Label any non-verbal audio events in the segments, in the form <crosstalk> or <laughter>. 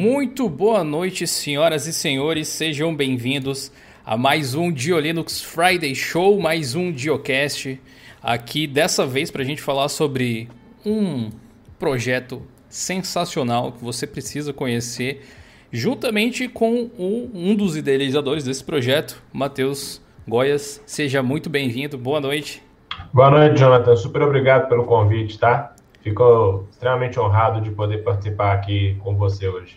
Muito boa noite, senhoras e senhores, sejam bem-vindos a mais um Diolinux Friday Show, mais um Diocast. Aqui dessa vez para a gente falar sobre um projeto sensacional que você precisa conhecer, juntamente com o, um dos idealizadores desse projeto, Matheus Goias. Seja muito bem-vindo, boa noite. Boa noite, Jonathan. Super obrigado pelo convite, tá? Fico extremamente honrado de poder participar aqui com você hoje.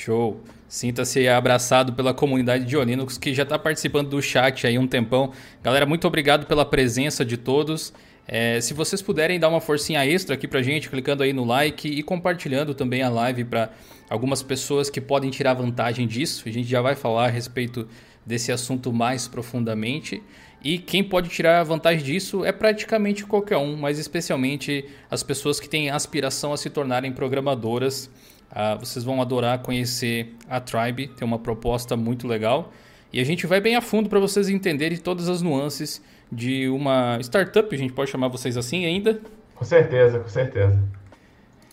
Show. Sinta-se abraçado pela comunidade de Linux que já está participando do chat aí um tempão. Galera, muito obrigado pela presença de todos. É, se vocês puderem dar uma forcinha extra aqui pra gente, clicando aí no like e compartilhando também a live para algumas pessoas que podem tirar vantagem disso. A gente já vai falar a respeito desse assunto mais profundamente. E quem pode tirar vantagem disso é praticamente qualquer um, mas especialmente as pessoas que têm aspiração a se tornarem programadoras. Ah, vocês vão adorar conhecer a Tribe, tem uma proposta muito legal. E a gente vai bem a fundo para vocês entenderem todas as nuances de uma startup, a gente pode chamar vocês assim ainda? Com certeza, com certeza.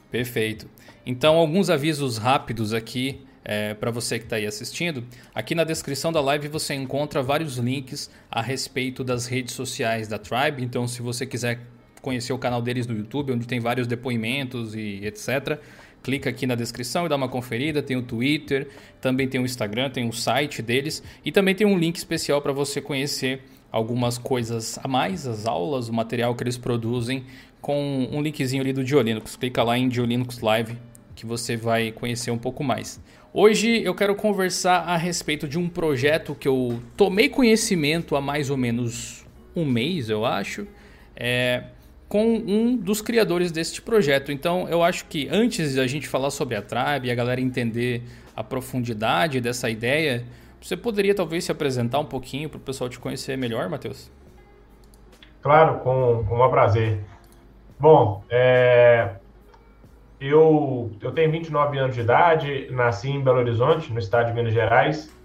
Perfeito. Então, alguns avisos rápidos aqui é, para você que está aí assistindo. Aqui na descrição da live você encontra vários links a respeito das redes sociais da Tribe. Então, se você quiser conhecer o canal deles no YouTube, onde tem vários depoimentos e etc., clica aqui na descrição e dá uma conferida. Tem o Twitter, também tem o Instagram, tem o site deles e também tem um link especial para você conhecer algumas coisas a mais, as aulas, o material que eles produzem, com um linkzinho ali do Diolinux. Clica lá em Diolinux Live que você vai conhecer um pouco mais. Hoje eu quero conversar a respeito de um projeto que eu tomei conhecimento há mais ou menos um mês, eu acho, é, com um dos criadores deste projeto. Então eu acho que antes da gente falar sobre a Tribe e a galera entender a profundidade dessa ideia, você poderia talvez se apresentar um pouquinho para o pessoal te conhecer melhor, Matheus? Claro, com, com um prazer. Bom, é, eu, eu tenho 29 anos de idade, nasci em Belo Horizonte, no estado de Minas Gerais.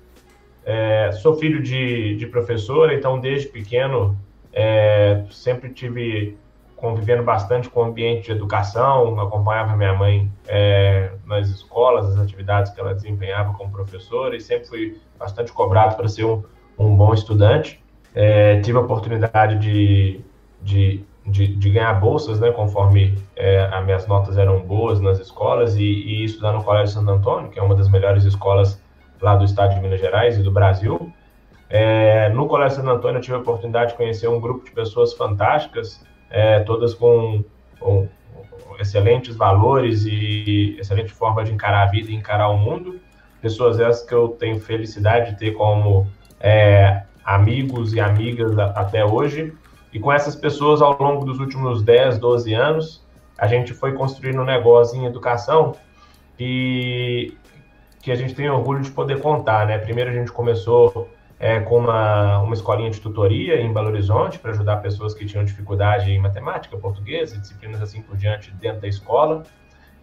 É, sou filho de, de professora, então desde pequeno é, sempre tive convivendo bastante com o ambiente de educação, acompanhava minha mãe é, nas escolas, as atividades que ela desempenhava como professora e sempre fui bastante cobrado para ser um, um bom estudante. É, tive a oportunidade de, de de, de ganhar bolsas, né, conforme é, as minhas notas eram boas nas escolas, e, e estudar no Colégio Santo Antônio, que é uma das melhores escolas lá do estado de Minas Gerais e do Brasil. É, no Colégio Santo Antônio eu tive a oportunidade de conhecer um grupo de pessoas fantásticas, é, todas com, com, excelentes valores e excelente forma de encarar a vida e encarar o mundo. Pessoas essas que eu tenho felicidade de ter como é, amigos e amigas até hoje. E com essas pessoas, ao longo dos últimos 10, 12 anos, a gente foi construindo um negócio em educação e que a gente tem orgulho de poder contar, né? Primeiro a gente começou é, com uma, uma escolinha de tutoria em Belo Horizonte para ajudar pessoas que tinham dificuldade em matemática, português e disciplinas assim por diante dentro da escola.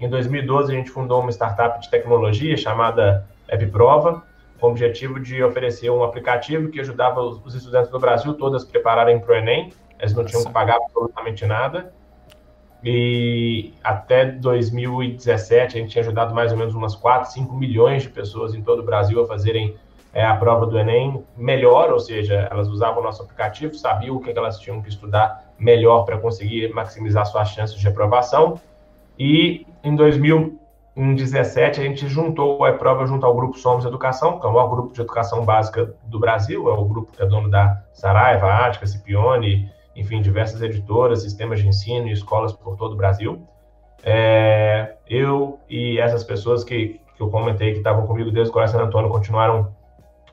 Em 2012 a gente fundou uma startup de tecnologia chamada Prova com o objetivo de oferecer um aplicativo que ajudava os estudantes do Brasil todos a se prepararem para o Enem. Eles não tinham que pagar absolutamente nada. E até 2017 a gente tinha ajudado mais ou menos umas 4, 5 milhões de pessoas em todo o Brasil a fazerem é, a prova do Enem melhor, ou seja, elas usavam o nosso aplicativo, sabiam o que elas tinham que estudar melhor para conseguir maximizar suas chances de aprovação. E em 2000 em 17, a gente juntou a prova junto ao Grupo Somos Educação, que é o maior grupo de educação básica do Brasil, é o grupo que é dono da Saraiva, Ática, Cipione, enfim, diversas editoras, sistemas de ensino e escolas por todo o Brasil. É, eu e essas pessoas que, que eu comentei que estavam comigo desde o Colégio Antônio continuaram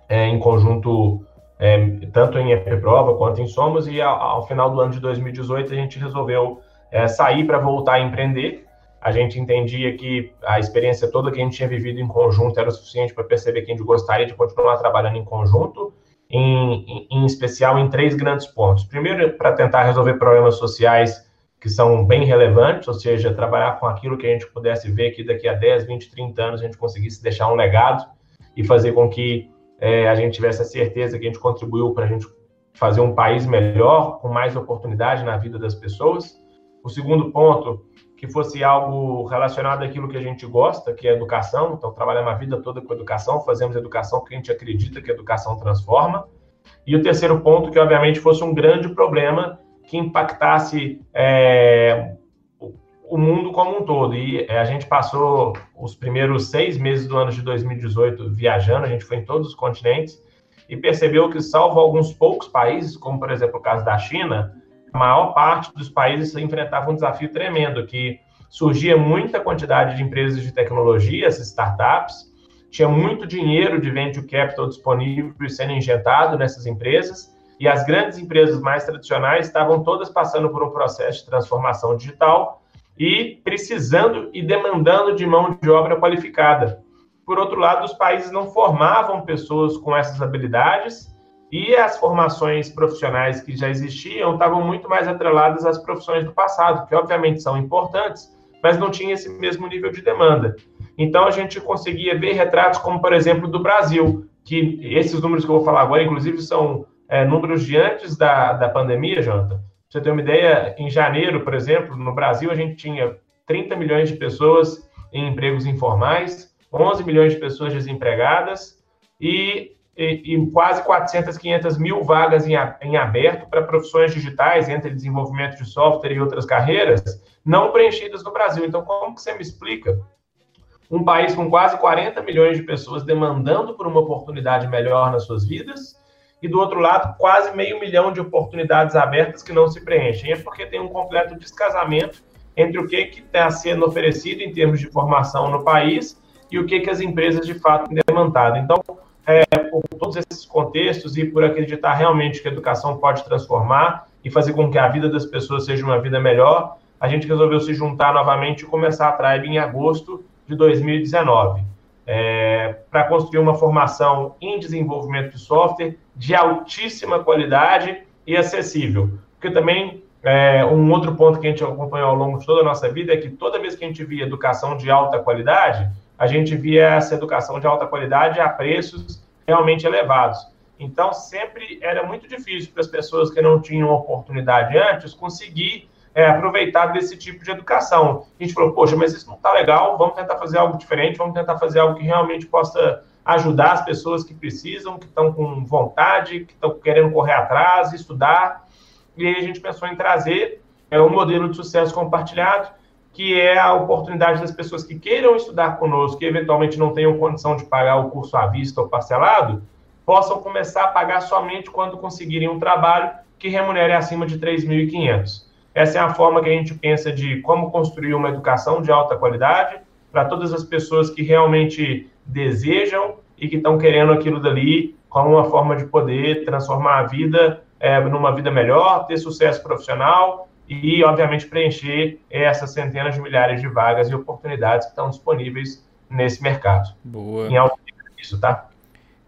é, em conjunto, é, tanto em prova quanto em Somos, e ao, ao, final do ano de 2018 a gente resolveu é, sair para voltar a empreender, a gente entendia que a experiência toda que a gente tinha vivido em conjunto era o suficiente para perceber que a gente gostaria de continuar trabalhando em conjunto, em, em, em especial em três grandes pontos. Primeiro, para tentar resolver problemas sociais que são bem relevantes, ou seja, trabalhar com aquilo que a gente pudesse ver que daqui a 10, 20, 30 anos a gente conseguisse deixar um legado e fazer com que é, a gente tivesse a certeza que a gente contribuiu para a gente fazer um país melhor, com mais oportunidade na vida das pessoas. O segundo ponto que fosse algo relacionado àquilo que a gente gosta, que é educação. Então, trabalhamos a vida toda com educação, fazemos educação que a gente acredita que a educação transforma. E o terceiro ponto, que obviamente fosse um grande problema que impactasse é, o mundo como um todo. E é, a gente passou os primeiros seis meses do ano de 2018 viajando, a gente foi em todos os continentes e percebeu que, salvo alguns poucos países, como por exemplo o caso da China, a maior parte dos países enfrentava um desafio tremendo, que surgia muita quantidade de empresas de tecnologia, startups, tinha muito dinheiro de venture capital disponível sendo injetado nessas empresas, e as grandes empresas mais tradicionais estavam todas passando por um processo de transformação digital e precisando e demandando de mão de obra qualificada. Por outro lado, os países não formavam pessoas com essas habilidades e as formações profissionais que já existiam estavam muito mais atreladas às profissões do passado, que obviamente são importantes, mas não tinha esse mesmo nível de demanda. Então a gente conseguia ver retratos como, por exemplo, do Brasil, que esses números que eu vou falar agora, inclusive, são é, números de antes da, da pandemia, Jonathan. Você ter uma ideia, em janeiro, por exemplo, no Brasil, a gente tinha 30 milhões de pessoas em empregos informais, 11 milhões de pessoas desempregadas e, e, e quase 400, 500 mil vagas em, em aberto para profissões digitais, entre desenvolvimento de software e outras carreiras, não preenchidas no Brasil. Então, como que você me explica um país com quase 40 milhões de pessoas demandando por uma oportunidade melhor nas suas vidas e do outro lado, quase meio milhão de oportunidades abertas que não se preenchem. É porque tem um completo descasamento entre o que está sendo oferecido em termos de formação no país e o que, que as empresas de fato têm demandado. Então, é, por todos esses contextos e por acreditar realmente que a educação pode transformar e fazer com que a vida das pessoas seja uma vida melhor, a gente resolveu se juntar novamente e começar a Tribe em agosto de 2019 é, para construir uma formação em desenvolvimento de software de altíssima qualidade e acessível. Porque também é, um outro ponto que a gente acompanhou ao longo de toda a nossa vida é que toda vez que a gente via educação de alta qualidade, a gente via essa educação de alta qualidade a preços realmente elevados. Então, sempre era muito difícil para as pessoas que não tinham oportunidade antes conseguir é, aproveitar desse tipo de educação. A gente falou, poxa, mas isso não está legal, vamos tentar fazer algo diferente, vamos tentar fazer algo que realmente possa ajudar as pessoas que precisam, que estão com vontade, que estão querendo correr atrás, estudar. E aí a gente pensou em trazer é, um modelo de sucesso compartilhado, que é a oportunidade das pessoas que queiram estudar conosco, que eventualmente não tenham condição de pagar o curso à vista ou parcelado, possam começar a pagar somente quando conseguirem um trabalho que remunere acima de 3.500. Essa é a forma que a gente pensa de como construir uma educação de alta qualidade para todas as pessoas que realmente desejam e que estão querendo aquilo dali como uma forma de poder transformar a vida é, numa vida melhor, ter sucesso profissional e, obviamente, preencher essas centenas de milhares de vagas e oportunidades que estão disponíveis nesse mercado. Boa. Em alto isso, tá?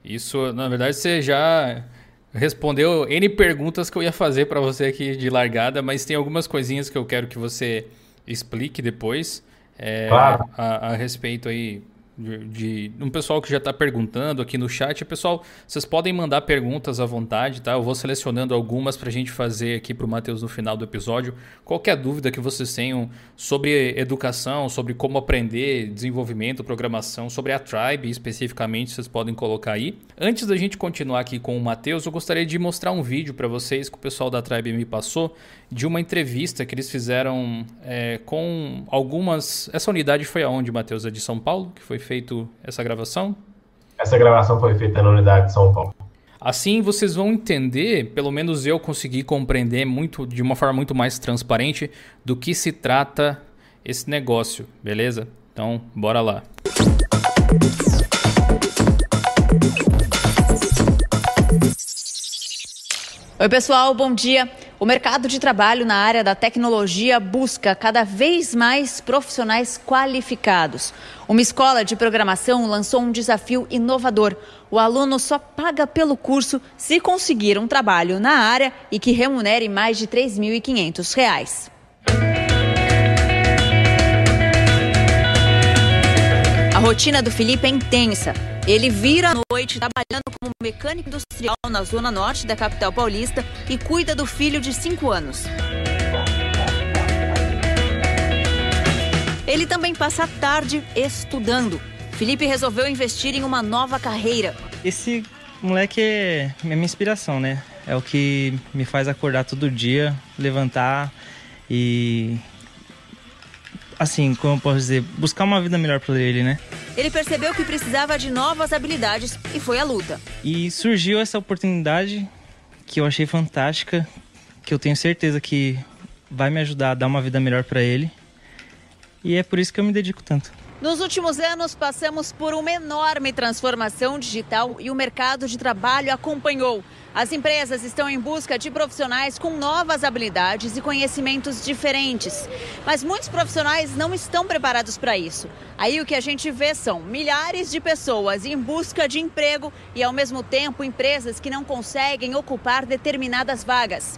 Isso, na verdade, você já respondeu N perguntas que eu ia fazer para você aqui de largada, mas tem algumas coisinhas que eu quero que você explique depois é, claro. a, a, respeito aí de, de um pessoal que já está perguntando aqui no chat. Pessoal, vocês podem mandar perguntas à vontade, tá? Eu vou selecionando algumas para a gente fazer aqui para o Matheus no final do episódio. Qualquer dúvida que vocês tenham sobre educação, sobre como aprender, desenvolvimento, programação, sobre a Tribe especificamente, vocês podem colocar aí. Antes da gente continuar aqui com o Matheus, eu gostaria de mostrar um vídeo para vocês que o pessoal da Tribe me passou de uma entrevista que eles fizeram é, com algumas. Essa unidade foi aonde, Matheus? É de São Paulo que foi feito essa gravação? Essa gravação foi feita na unidade de São Paulo. Assim vocês vão entender, pelo menos eu consegui compreender muito de uma forma muito mais transparente do que se trata esse negócio, beleza? Então, bora lá. Oi, pessoal, bom dia. O mercado de trabalho na área da tecnologia busca cada vez mais profissionais qualificados. Uma escola de programação lançou um desafio inovador. O aluno só paga pelo curso se conseguir um trabalho na área e que remunere mais de R$ 3.500. rotina do Felipe é intensa. Ele vira à noite trabalhando como mecânico industrial na zona norte da capital paulista e cuida do filho de 5 anos. Ele também passa a tarde estudando. Felipe resolveu investir em uma nova carreira. Esse moleque é minha inspiração, né? É o que me faz acordar todo dia, levantar e assim, como eu posso dizer, buscar uma vida melhor para ele, né? Ele percebeu que precisava de novas habilidades e foi à luta. E surgiu essa oportunidade que eu achei fantástica, que eu tenho certeza que vai me ajudar a dar uma vida melhor para ele. E é por isso que eu me dedico tanto. Nos últimos anos, passamos por uma enorme transformação digital e o mercado de trabalho acompanhou. As empresas estão em busca de profissionais com novas habilidades e conhecimentos diferentes. Mas muitos profissionais não estão preparados para isso. Aí o que a gente vê são milhares de pessoas em busca de emprego e, ao mesmo tempo, empresas que não conseguem ocupar determinadas vagas.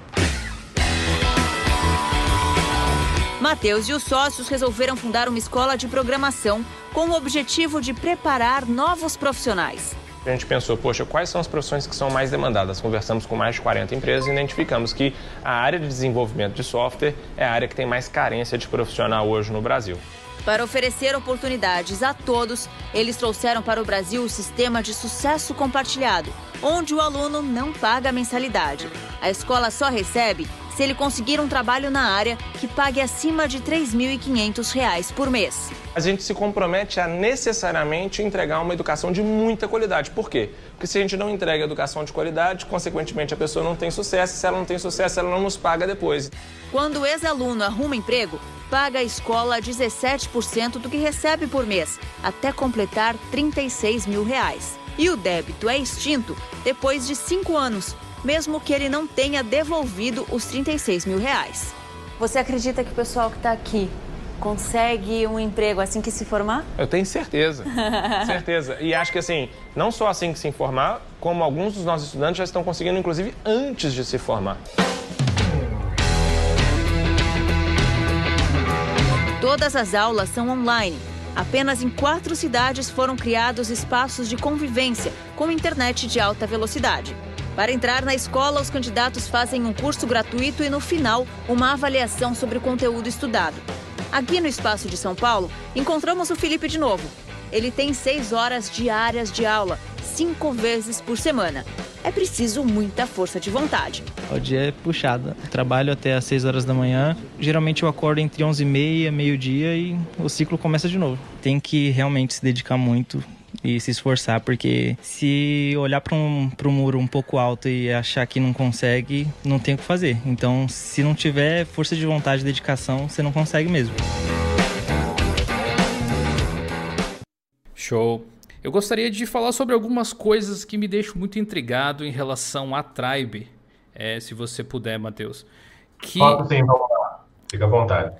Matheus e os sócios resolveram fundar uma escola de programação com o objetivo de preparar novos profissionais. A gente pensou, poxa, quais são as profissões que são mais demandadas? Conversamos com mais de 40 empresas e identificamos que a área de desenvolvimento de software é a área que tem mais carência de profissional hoje no Brasil. Para oferecer oportunidades a todos, eles trouxeram para o Brasil o sistema de sucesso compartilhado, onde o aluno não paga mensalidade. A escola só recebe se ele conseguir um trabalho na área que pague acima de R$ 3.500 por mês. A gente se compromete a necessariamente entregar uma educação de muita qualidade. Por quê? Porque se a gente não entrega educação de qualidade, consequentemente a pessoa não tem sucesso. Se ela não tem sucesso, ela não nos paga depois. Quando o ex-aluno arruma emprego, paga a escola 17% do que recebe por mês, até completar 36 mil reais. E o débito é extinto depois de cinco anos, mesmo que ele não tenha devolvido os 36 mil reais. Você acredita que o pessoal que está aqui consegue um emprego assim que se formar? Eu tenho certeza, <laughs> certeza. E acho que assim, não só assim que se formar, como alguns dos nossos estudantes já estão conseguindo, inclusive, antes de se formar. Todas as aulas são online. Apenas em quatro cidades foram criados espaços de convivência com internet de alta velocidade. Para entrar na escola, os candidatos fazem um curso gratuito e, no final, uma avaliação sobre o conteúdo estudado. Aqui no Espaço de São Paulo, encontramos o Felipe de novo. Ele tem seis horas diárias de aula, cinco vezes por semana. É preciso muita força de vontade. O dia é puxado. Trabalho até às 6 horas da manhã. Geralmente eu acordo entre 11 e meia, meio-dia e o ciclo começa de novo. Tem que realmente se dedicar muito, e se esforçar, porque se olhar para um, um muro um pouco alto e achar que não consegue, não tem o que fazer. Então, se não tiver força de vontade e dedicação, você não consegue mesmo. Show. Eu gostaria de falar sobre algumas coisas que me deixam muito intrigado em relação à Tribe. É, se você puder, Matheus. Que... Sim, vamos lá. Fica à vontade.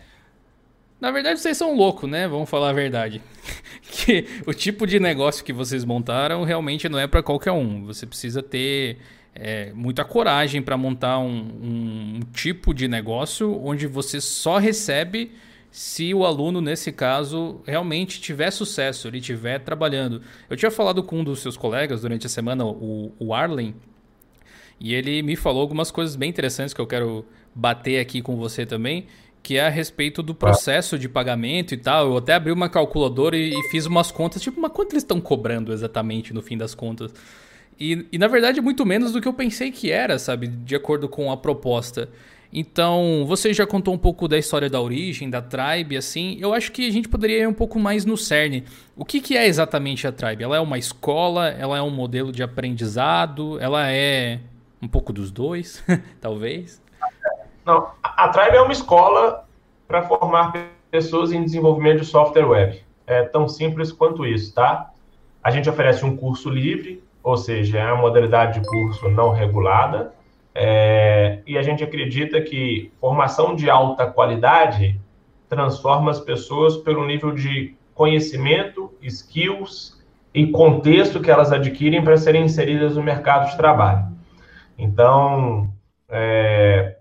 Na verdade, vocês são loucos, né? Vamos falar a verdade. <laughs> que o tipo de negócio que vocês montaram realmente não é para qualquer um. Você precisa ter é, muita coragem para montar um, um, tipo de negócio onde você só recebe se o aluno, nesse caso, realmente tiver sucesso, ele estiver trabalhando. Eu tinha falado com um dos seus colegas durante a semana, o, o Arlen, e ele me falou algumas coisas bem interessantes que eu quero bater aqui com você também que é a respeito do processo de pagamento e tal. Eu até abri uma calculadora e, e fiz umas contas, tipo, mas quanto eles estão cobrando exatamente no fim das contas? E, e, na verdade muito menos do que eu pensei que era, sabe? De acordo com a proposta. Então, você já contou um pouco da história da origem, da Tribe, assim. Eu acho que a gente poderia ir um pouco mais no cerne. O que, que é exatamente a Tribe? Ela é uma escola? Ela é um modelo de aprendizado? Ela é um pouco dos dois, <laughs> talvez? Não, a Tribe é uma escola para formar pessoas em desenvolvimento de software web. É tão simples quanto isso, tá? A gente oferece um curso livre, ou seja, é uma modalidade de curso não regulada, é, e a gente acredita que formação de alta qualidade transforma as pessoas pelo nível de conhecimento, skills e contexto que elas adquirem para serem inseridas no mercado de trabalho. Então, é,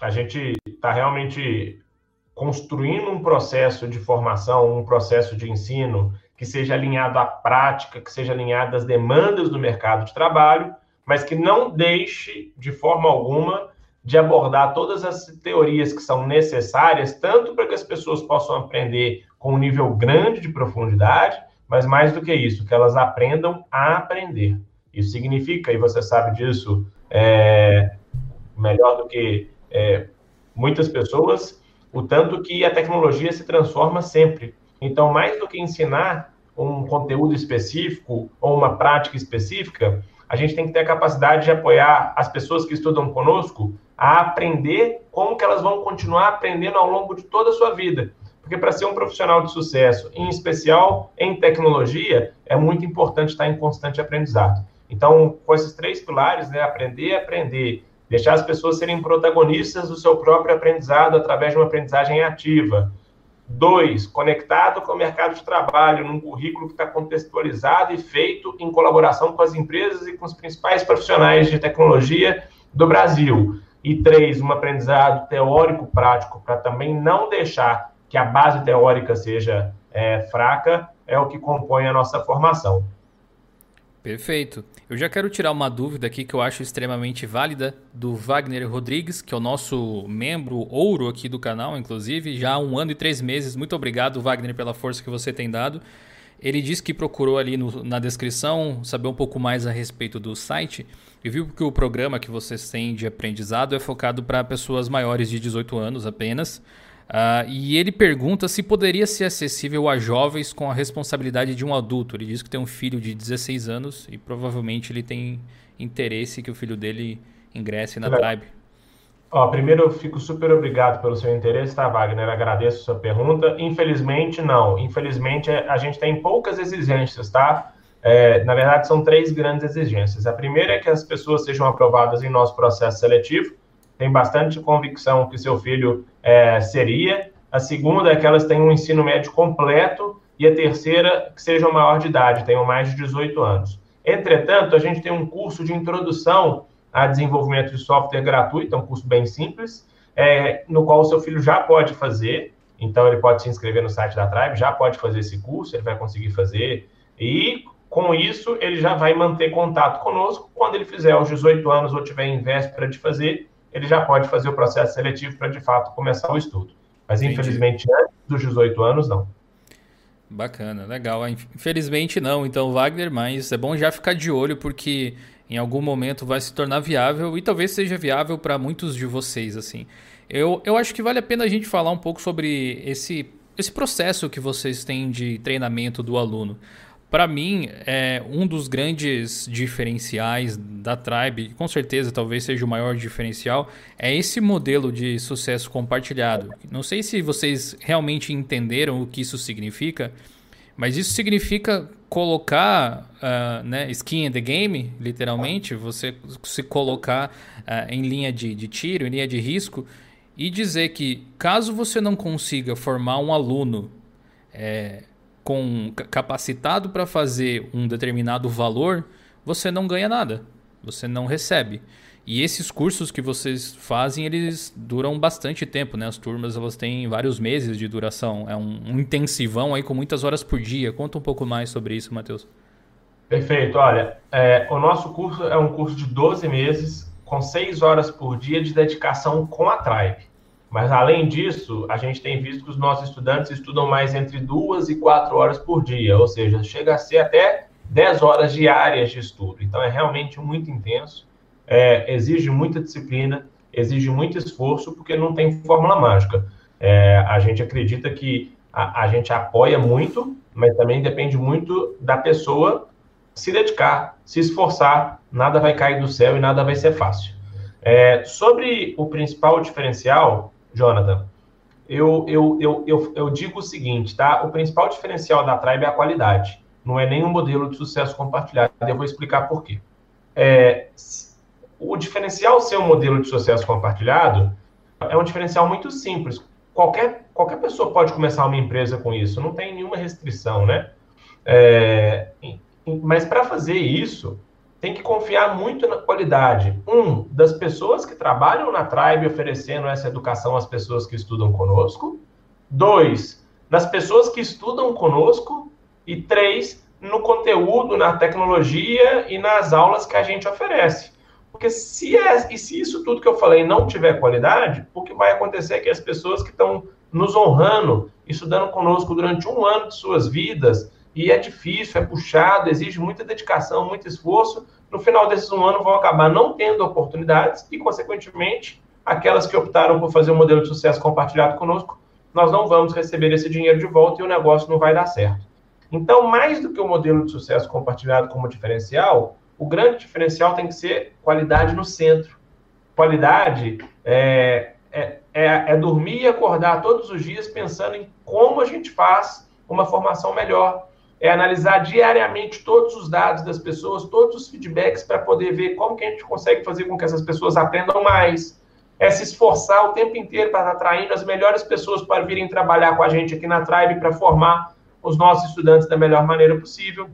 a gente está realmente construindo um processo de formação, um processo de ensino que seja alinhado à prática, que seja alinhado às demandas do mercado de trabalho, mas que não deixe de forma alguma de abordar todas as teorias que são necessárias, tanto para que as pessoas possam aprender com um nível grande de profundidade, mas mais do que isso, que elas aprendam a aprender. Isso significa, e você sabe disso é, melhor do que é, muitas pessoas, o tanto que a tecnologia se transforma sempre. Então, mais do que ensinar um conteúdo específico ou uma prática específica, a gente tem que ter a capacidade de apoiar as pessoas que estudam conosco a aprender como que elas vão continuar aprendendo ao longo de toda a sua vida. Porque para ser um profissional de sucesso, em especial em tecnologia, é muito importante estar em constante aprendizado. Então, com esses três pilares, né, aprender, aprender, deixar as pessoas serem protagonistas do seu próprio aprendizado através de uma aprendizagem ativa. Dois, conectado com o mercado de trabalho, num currículo que está contextualizado e feito em colaboração com as empresas e com os principais profissionais de tecnologia do Brasil. E três, um aprendizado teórico prático, para também não deixar que a base teórica seja é, fraca, é o que compõe a nossa formação. Perfeito. Eu já quero tirar uma dúvida aqui que eu acho extremamente válida do Wagner Rodrigues, que é o nosso membro ouro aqui do canal, inclusive, já há um ano e três meses. Muito obrigado, Wagner, pela força que você tem dado. Ele disse que procurou ali no, na descrição saber um pouco mais a respeito do site e viu que o programa que vocês têm de aprendizado é focado para pessoas maiores de 18 anos apenas. Uh, e ele pergunta se poderia ser acessível a jovens com a responsabilidade de um adulto. Ele diz que tem um filho de 16 anos e provavelmente ele tem interesse que o filho dele ingresse na Tribe. Ó, primeiro, eu fico super obrigado pelo seu interesse, tá, Wagner? Agradeço a sua pergunta. Infelizmente, não. Infelizmente, a gente tem poucas exigências, tá? É, na verdade, são três grandes exigências. A primeira é que as pessoas sejam aprovadas em nosso processo seletivo tem bastante convicção que seu filho é, seria. A segunda é que elas tenham um ensino médio completo. E a terceira, que sejam maior de idade, tenham mais de 18 anos. Entretanto, a gente tem um curso de introdução a desenvolvimento de software gratuito, é um curso bem simples, é, no qual o seu filho já pode fazer. Então, ele pode se inscrever no site da Tribe, já pode fazer esse curso, ele vai conseguir fazer. E, com isso, ele já vai manter contato conosco quando ele fizer aos 18 anos ou tiver em véspera de fazer, ele já pode fazer o processo seletivo para, de fato, começar o estudo. Mas, Entendi. infelizmente, antes dos 18 anos, não. Bacana, legal. Infelizmente não, então, Wagner, mas é bom já ficar de olho, porque em algum momento vai se tornar viável e talvez seja viável para muitos de vocês, assim. Eu, eu acho que vale a pena a gente falar um pouco sobre esse, esse processo que vocês têm de treinamento do aluno. Para mim, é um dos grandes diferenciais da Tribe, com certeza talvez seja o maior diferencial, é esse modelo de sucesso compartilhado. Não sei se vocês realmente entenderam o que isso significa, mas isso significa colocar uh, né, skin in the game, literalmente, você se colocar uh, em linha de, de tiro, em linha de risco, e dizer que caso você não consiga formar um aluno é, com capacitado para fazer um determinado valor, você não ganha nada, você não recebe. E esses cursos que vocês fazem, eles duram bastante tempo, né? As turmas elas têm vários meses de duração. É um, intensivão aí com muitas horas por dia. Conta um pouco mais sobre isso, Matheus. Perfeito. Olha, é, o nosso curso é um curso de 12 meses, com 6 horas por dia de dedicação com a Tribe. Mas, além disso, a gente tem visto que os nossos estudantes estudam mais entre duas e quatro horas por dia, ou seja, chega a ser até 10 horas diárias de estudo. Então, é realmente muito intenso, é, exige muita disciplina, exige muito esforço, porque não tem fórmula mágica. É, a gente acredita que a, a gente apoia muito, mas também depende muito da pessoa se dedicar, se esforçar, nada vai cair do céu e nada vai ser fácil. É, sobre o principal diferencial, Jonathan, eu, eu, eu, eu, eu digo o seguinte, tá? O principal diferencial da Tribe é a qualidade. Não é nenhum modelo de sucesso compartilhado. Eu vou explicar por quê. É, o diferencial ser um modelo de sucesso compartilhado é um diferencial muito simples. Qualquer, qualquer pessoa pode começar uma empresa com isso, não tem nenhuma restrição, né? É, mas para fazer isso, tem que confiar muito na qualidade. Um, das pessoas que trabalham na Tribe oferecendo essa educação às pessoas que estudam conosco. Dois, das pessoas que estudam conosco. E três, no conteúdo, na tecnologia e nas aulas que a gente oferece. Porque se, é, e se isso tudo que eu falei não tiver qualidade, o que vai acontecer é que as pessoas que estão nos honrando, estudando conosco durante um ano de suas vidas, e é difícil, é puxado, exige muita dedicação, muito esforço, no final desses um ano vão acabar não tendo oportunidades e, consequentemente, aquelas que optaram por fazer um modelo de sucesso compartilhado conosco, nós não vamos receber esse dinheiro de volta e o negócio não vai dar certo. Então, mais do que o modelo de sucesso compartilhado como diferencial, o grande diferencial tem que ser qualidade no centro. Qualidade é, é, é, é dormir e acordar todos os dias pensando em como a gente faz uma formação melhor. É analisar diariamente todos os dados das pessoas, todos os feedbacks para poder ver como que a gente consegue fazer com que essas pessoas aprendam mais. É se esforçar o tempo inteiro para atraindo as melhores pessoas para virem trabalhar com a gente aqui na Tribe para formar os nossos estudantes da melhor maneira possível.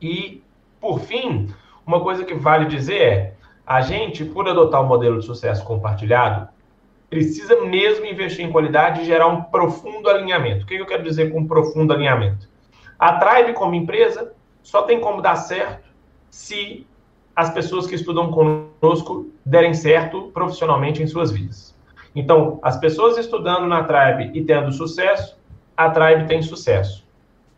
E, por fim, uma coisa que vale dizer é: a gente, por adotar o um modelo de sucesso compartilhado, precisa mesmo investir em qualidade e gerar um profundo alinhamento. O que eu quero dizer com um profundo alinhamento? A Tribe, como empresa, só tem como dar certo se as pessoas que estudam conosco derem certo profissionalmente em suas vidas. Então, as pessoas estudando na Tribe e tendo sucesso, a Tribe tem sucesso.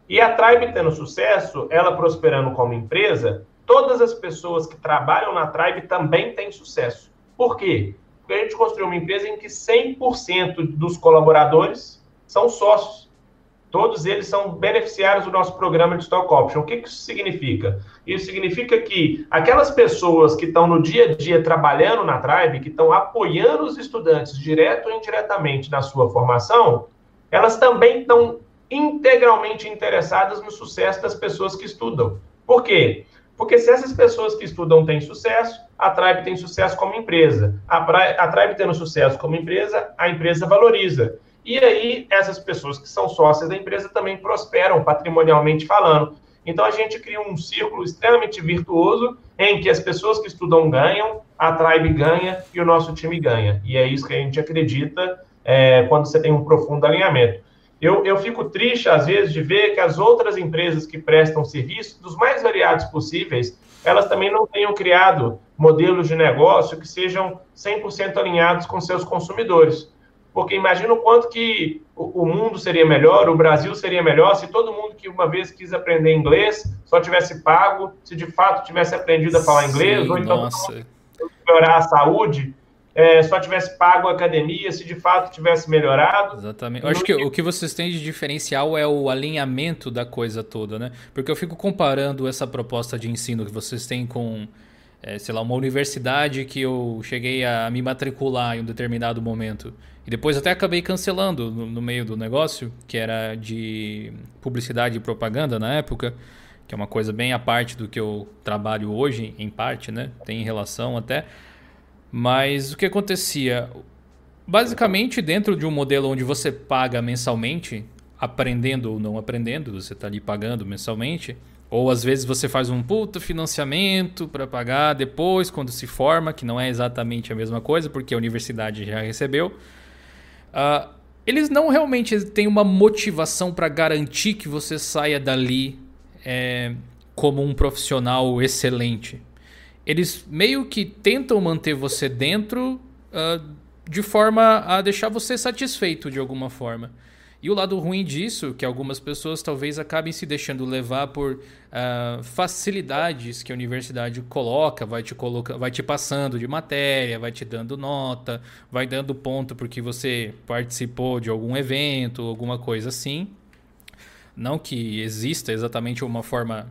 E a Tribe tendo sucesso, ela prosperando como empresa, todas as pessoas que trabalham na Tribe também têm sucesso. Por quê? Porque a gente construiu uma empresa em que 100% dos colaboradores são sócios. Todos eles são beneficiários do nosso programa de Stock Option. O que isso significa? Isso significa que aquelas pessoas que estão no dia a dia trabalhando na Tribe, que estão apoiando os estudantes direto ou indiretamente na sua formação, elas também estão integralmente interessadas no sucesso das pessoas que estudam. Por quê? Porque se essas pessoas que estudam têm sucesso, a Tribe tem sucesso como empresa. A, a Tribe tendo sucesso como empresa, a empresa valoriza. E aí, essas pessoas que são sócias da empresa também prosperam patrimonialmente falando. Então, a gente cria um círculo extremamente virtuoso em que as pessoas que estudam ganham, a Tribe ganha e o nosso time ganha. E é isso que a gente acredita é, quando você tem um profundo alinhamento. Eu, eu fico triste, às vezes, de ver que as outras empresas que prestam serviço, dos mais variados possíveis, elas também não tenham criado modelos de negócio que sejam 100% alinhados com seus consumidores. Porque imagina o quanto que o, mundo seria melhor, o Brasil seria melhor, se todo mundo que uma vez quis aprender inglês só tivesse pago, se de fato tivesse aprendido a falar inglês, Sim, ou então nossa. melhorar a saúde, é, só tivesse pago a academia, se de fato tivesse melhorado. Exatamente. Eu acho que o que vocês têm de diferencial é o alinhamento da coisa toda, né? Porque eu fico comparando essa proposta de ensino que vocês têm com, é, sei lá, uma universidade que eu cheguei a me matricular em um determinado momento. E depois até acabei cancelando no, no meio do negócio, que era de publicidade e propaganda na época que é uma coisa bem à parte do que eu trabalho hoje, em parte, né? Tem relação até. Mas o que acontecia? Basicamente, dentro de um modelo onde você paga mensalmente, aprendendo ou não aprendendo, você está ali pagando mensalmente, ou às vezes você faz um puta financiamento para pagar depois, quando se forma, que não é exatamente a mesma coisa, porque a universidade já recebeu. Uh, eles não realmente têm uma motivação para garantir que você saia dali é, como um profissional excelente eles meio que tentam manter você dentro uh, de forma a deixar você satisfeito de alguma forma. E o lado ruim disso, que algumas pessoas talvez acabem se deixando levar por uh, facilidades que a universidade coloca, vai te coloca, vai te passando de matéria, vai te dando nota, vai dando ponto porque você participou de algum evento, alguma coisa assim. Não que exista exatamente uma forma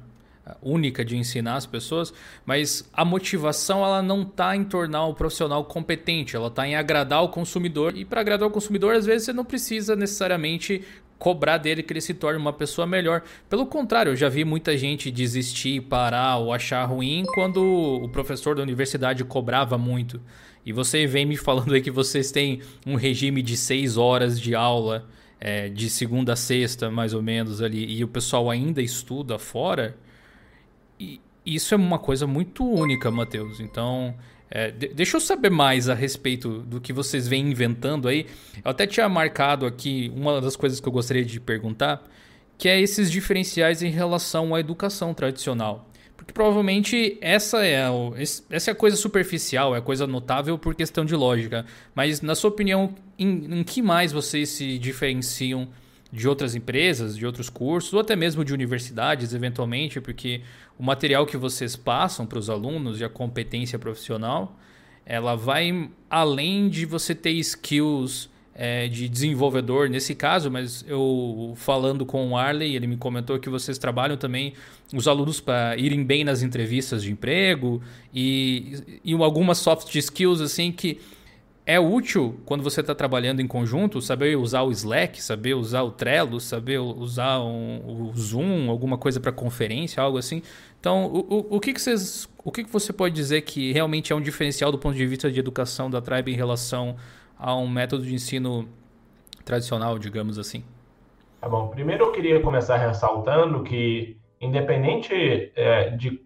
única de ensinar as pessoas, mas a motivação ela não está em tornar o profissional competente, ela está em agradar o consumidor. E para agradar o consumidor, às vezes você não precisa necessariamente cobrar dele que ele se torne uma pessoa melhor. Pelo contrário, eu já vi muita gente desistir, parar ou achar ruim quando o professor da universidade cobrava muito. E você vem me falando aí que vocês têm um regime de seis horas de aula, é, de segunda a sexta, mais ou menos ali, e o pessoal ainda estuda fora. E isso é uma coisa muito única, Matheus. Então, é, deixa eu saber mais a respeito do que vocês vêm inventando aí. Eu até tinha marcado aqui uma das coisas que eu gostaria de perguntar, que é esses diferenciais em relação à educação tradicional. Porque provavelmente essa é, a, essa é a coisa superficial, é a coisa notável por questão de lógica. Mas, na sua opinião, em, em que mais vocês se diferenciam de outras empresas, de outros cursos, ou até mesmo de universidades, eventualmente, porque o material que vocês passam para os alunos e a competência profissional, ela vai além de você ter skills é, de desenvolvedor nesse caso, mas eu falando com o Arley, ele me comentou que vocês trabalham também os alunos para irem bem nas entrevistas de emprego e, e algumas soft skills assim que é útil quando você está trabalhando em conjunto, saber usar o Slack, saber usar o Trello, saber usar um, o Zoom, alguma coisa para conferência, algo assim. Então, o, o, o, que, que, vocês, o que, que você pode dizer que realmente é um diferencial do ponto de vista de educação da Tribe em relação a um método de ensino tradicional, digamos assim? Tá bom. Primeiro eu queria começar ressaltando que, independente é, de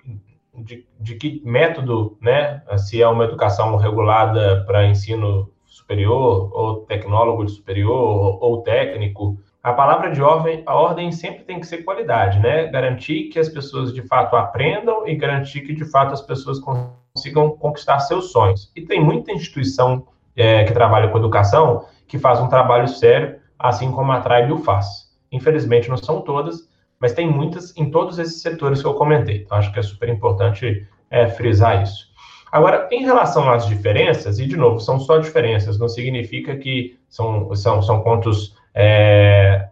de, de que método, né, se é uma educação regulada para ensino superior, ou tecnólogo de superior, ou, técnico, a palavra de ordem, a ordem sempre tem que ser qualidade, né? Garantir que as pessoas de fato aprendam e garantir que de fato as pessoas consigam conquistar seus sonhos. E tem muita instituição é, que trabalha com educação que faz um trabalho sério, assim como a Tribe o faz. Infelizmente não são todas, mas tem muitas em todos esses setores que eu comentei. Então, acho que é super importante é, frisar isso. Agora, em relação às diferenças, e de novo, são só diferenças, não significa que são, são, são pontos. É,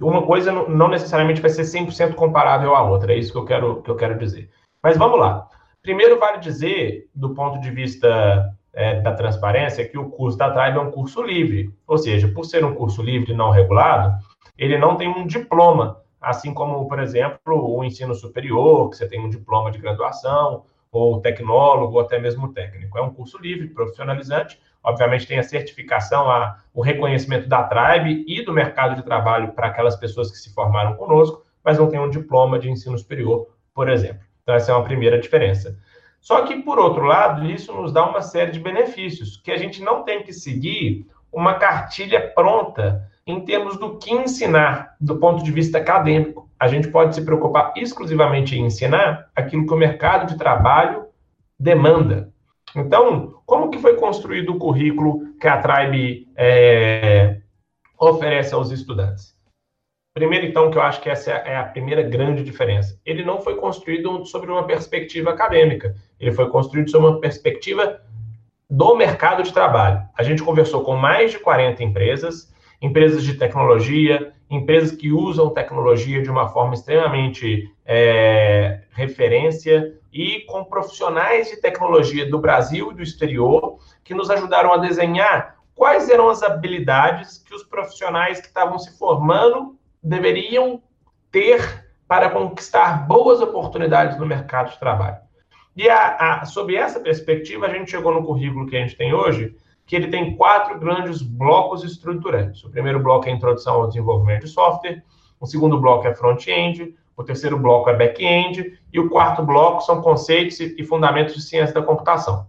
uma coisa não necessariamente vai ser 100% comparável à outra, é isso que eu, quero, que eu quero dizer. Mas vamos lá. Primeiro, vale dizer, do ponto de vista é, da transparência, que o curso da Tribe é um curso livre. Ou seja, por ser um curso livre e não regulado, ele não tem um diploma assim como, por exemplo, o ensino superior, que você tem um diploma de graduação, ou tecnólogo, ou até mesmo técnico. É um curso livre, profissionalizante, obviamente tem a certificação, a, o reconhecimento da Tribe e do mercado de trabalho para aquelas pessoas que se formaram conosco, mas não tem um diploma de ensino superior, por exemplo. Então, essa é uma primeira diferença. Só que, por outro lado, isso nos dá uma série de benefícios, que a gente não tem que seguir uma cartilha pronta em termos do que ensinar do ponto de vista acadêmico. A gente pode se preocupar exclusivamente em ensinar aquilo que o mercado de trabalho demanda. Então, como que foi construído o currículo que a Tribe é, oferece aos estudantes? Primeiro, então, que eu acho que essa é a primeira grande diferença. Ele não foi construído sobre uma perspectiva acadêmica, ele foi construído sobre uma perspectiva do mercado de trabalho. A gente conversou com mais de 40 empresas, empresas de tecnologia, empresas que usam tecnologia de uma forma extremamente é, referência e com profissionais de tecnologia do Brasil e do exterior que nos ajudaram a desenhar quais eram as habilidades que os profissionais que estavam se formando deveriam ter para conquistar boas oportunidades no mercado de trabalho. E a, a, sob essa perspectiva, a gente chegou no currículo que a gente tem hoje, que ele tem quatro grandes blocos estruturantes. O primeiro bloco é a introdução ao desenvolvimento de software, o segundo bloco é front-end, o terceiro bloco é back-end e o quarto bloco são conceitos e fundamentos de ciência da computação.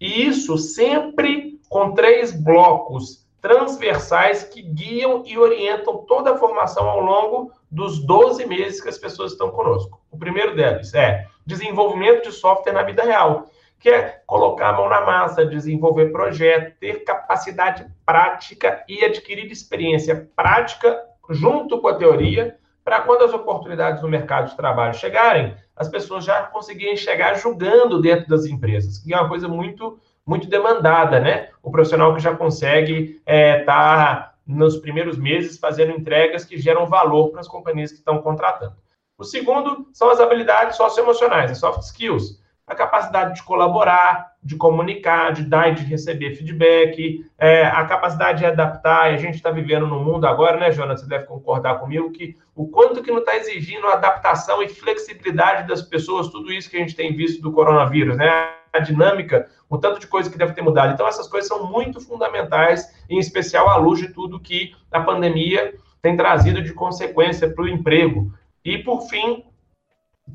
E isso sempre com três blocos transversais que guiam e orientam toda a formação ao longo dos 12 meses que as pessoas estão conosco. O primeiro deles é desenvolvimento de software na vida real que é colocar a mão na massa, desenvolver projeto, ter capacidade prática e adquirir experiência prática junto com a teoria, para quando as oportunidades no mercado de trabalho chegarem, as pessoas já conseguirem chegar julgando dentro das empresas, que é uma coisa muito muito demandada, né? O profissional que já consegue estar é, tá nos primeiros meses fazendo entregas que geram valor para as companhias que estão contratando. O segundo são as habilidades socioemocionais, as soft skills a capacidade de colaborar, de comunicar, de dar e de receber feedback, é, a capacidade de adaptar. E a gente está vivendo no mundo agora, né, Jonas? Você deve concordar comigo que o quanto que não está exigindo adaptação e flexibilidade das pessoas, tudo isso que a gente tem visto do coronavírus, né? A dinâmica, o tanto de coisa que deve ter mudado. Então, essas coisas são muito fundamentais, em especial à luz de tudo que a pandemia tem trazido de consequência para o emprego. E, por fim,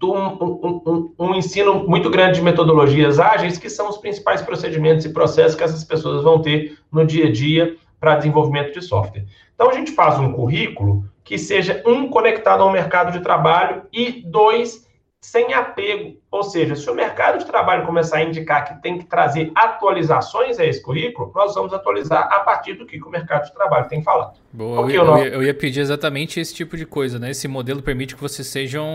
um, um, um, ensino muito grande de metodologias ágeis, que são os principais procedimentos e processos que essas pessoas vão ter no dia a dia para desenvolvimento de software. Então, a gente faz um currículo que seja, um, conectado ao mercado de trabalho e, dois, sem apego. Ou seja, se o mercado de trabalho começar a indicar que tem que trazer atualizações a esse currículo, nós vamos atualizar a partir do que o mercado de trabalho tem falado. Boa, eu, eu, ia, eu, ia, pedir exatamente esse tipo de coisa, né? Esse modelo permite que vocês sejam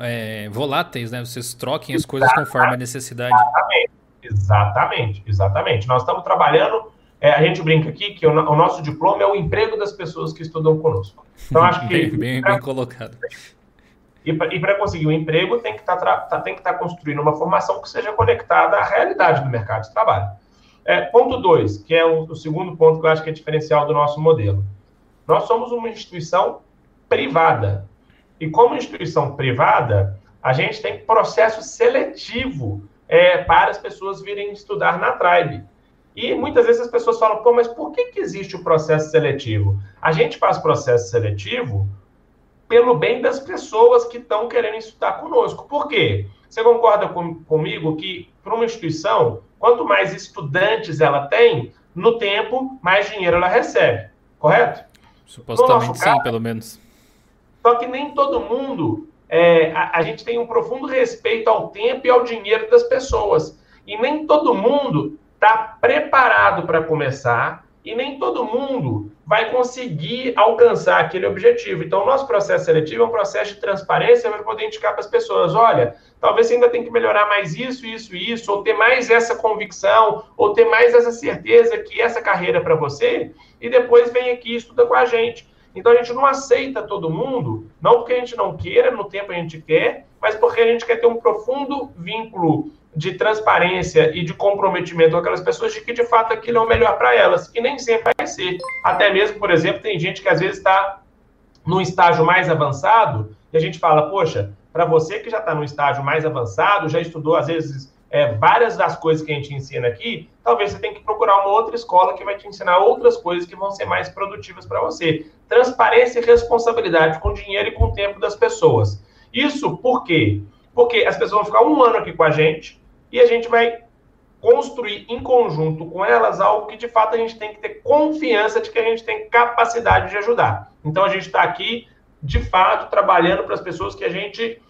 é, voláteis, né? Vocês troquem as coisas conforme a necessidade. Exatamente, exatamente, exatamente. Nós estamos trabalhando, é, a gente brinca aqui que o, o, nosso diploma é o emprego das pessoas que estudam conosco. Então, acho que... <laughs> bem, bem, bem colocado. E para conseguir um emprego, tem que tá estar tá, que tá construindo uma formação que seja conectada à realidade do mercado de trabalho. É, ponto 2, que é o, o, segundo ponto que eu acho que é diferencial do nosso modelo. Nós somos uma instituição privada. E como instituição privada, a gente tem processo seletivo é, para as pessoas virem estudar na Tribe. E muitas vezes as pessoas falam, pô, mas por que, que existe o processo seletivo? A gente faz processo seletivo pelo bem das pessoas que estão querendo estudar conosco. Por quê? Você concorda com, comigo que, para uma instituição, quanto mais estudantes ela tem, no tempo, mais dinheiro ela recebe. Correto? Supostamente caso, sim, pelo menos. Só que nem todo mundo. É, a, a gente tem um profundo respeito ao tempo e ao dinheiro das pessoas. E nem todo mundo está preparado para começar e nem todo mundo vai conseguir alcançar aquele objetivo. Então, o nosso processo seletivo é um processo de transparência para poder indicar para as pessoas: olha, talvez você ainda tenha que melhorar mais isso, isso, isso, ou ter mais essa convicção, ou ter mais essa certeza que essa carreira é para você, e depois vem aqui e estuda com a gente. Então, a gente não aceita todo mundo, não porque a gente não queira, no tempo a gente quer, mas porque a gente quer ter um profundo vínculo de transparência e de comprometimento com aquelas pessoas de que de fato aquilo é o melhor para elas. E nem sempre vai ser. Até mesmo, por exemplo, tem gente que às vezes está num estágio mais avançado e a gente fala, poxa, para você que já está no estágio mais avançado, já estudou às vezes é, várias das coisas que a gente ensina aqui, talvez você tenha que procurar uma outra escola que vai te ensinar outras coisas que vão ser mais produtivas para você. Transparência e responsabilidade com o dinheiro e com o tempo das pessoas. Isso por quê? Porque as pessoas vão ficar um ano aqui com a gente, e a gente vai construir em conjunto com elas algo que de fato a gente tem que ter confiança de que a gente tem capacidade de ajudar. Então a gente está aqui, de fato, trabalhando para as pessoas que a gente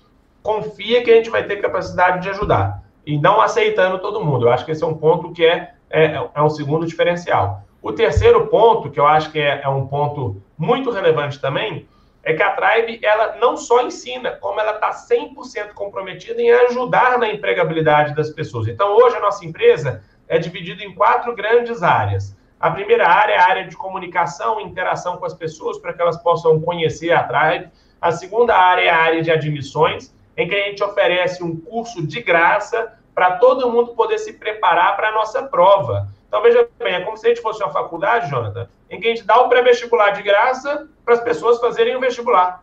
confia que a gente vai ter capacidade de ajudar. E não aceitando todo mundo. Eu acho que esse é um ponto que é, é, é um segundo diferencial. O terceiro ponto, que eu acho que é, é um ponto muito relevante também, é que a Tribe ela não só ensina, como ela está 100% comprometida em ajudar na empregabilidade das pessoas. Então, hoje a nossa empresa é dividida em quatro grandes áreas. A primeira área é a área de comunicação e interação com as pessoas, para que elas possam conhecer a Tribe. A segunda área é a área de admissões, em que a gente oferece um curso de graça para todo mundo poder se preparar para a nossa prova. Então, veja bem, é como se a gente fosse uma faculdade, Jonathan, em que a gente dá o pré-vestibular de graça para as pessoas fazerem o vestibular.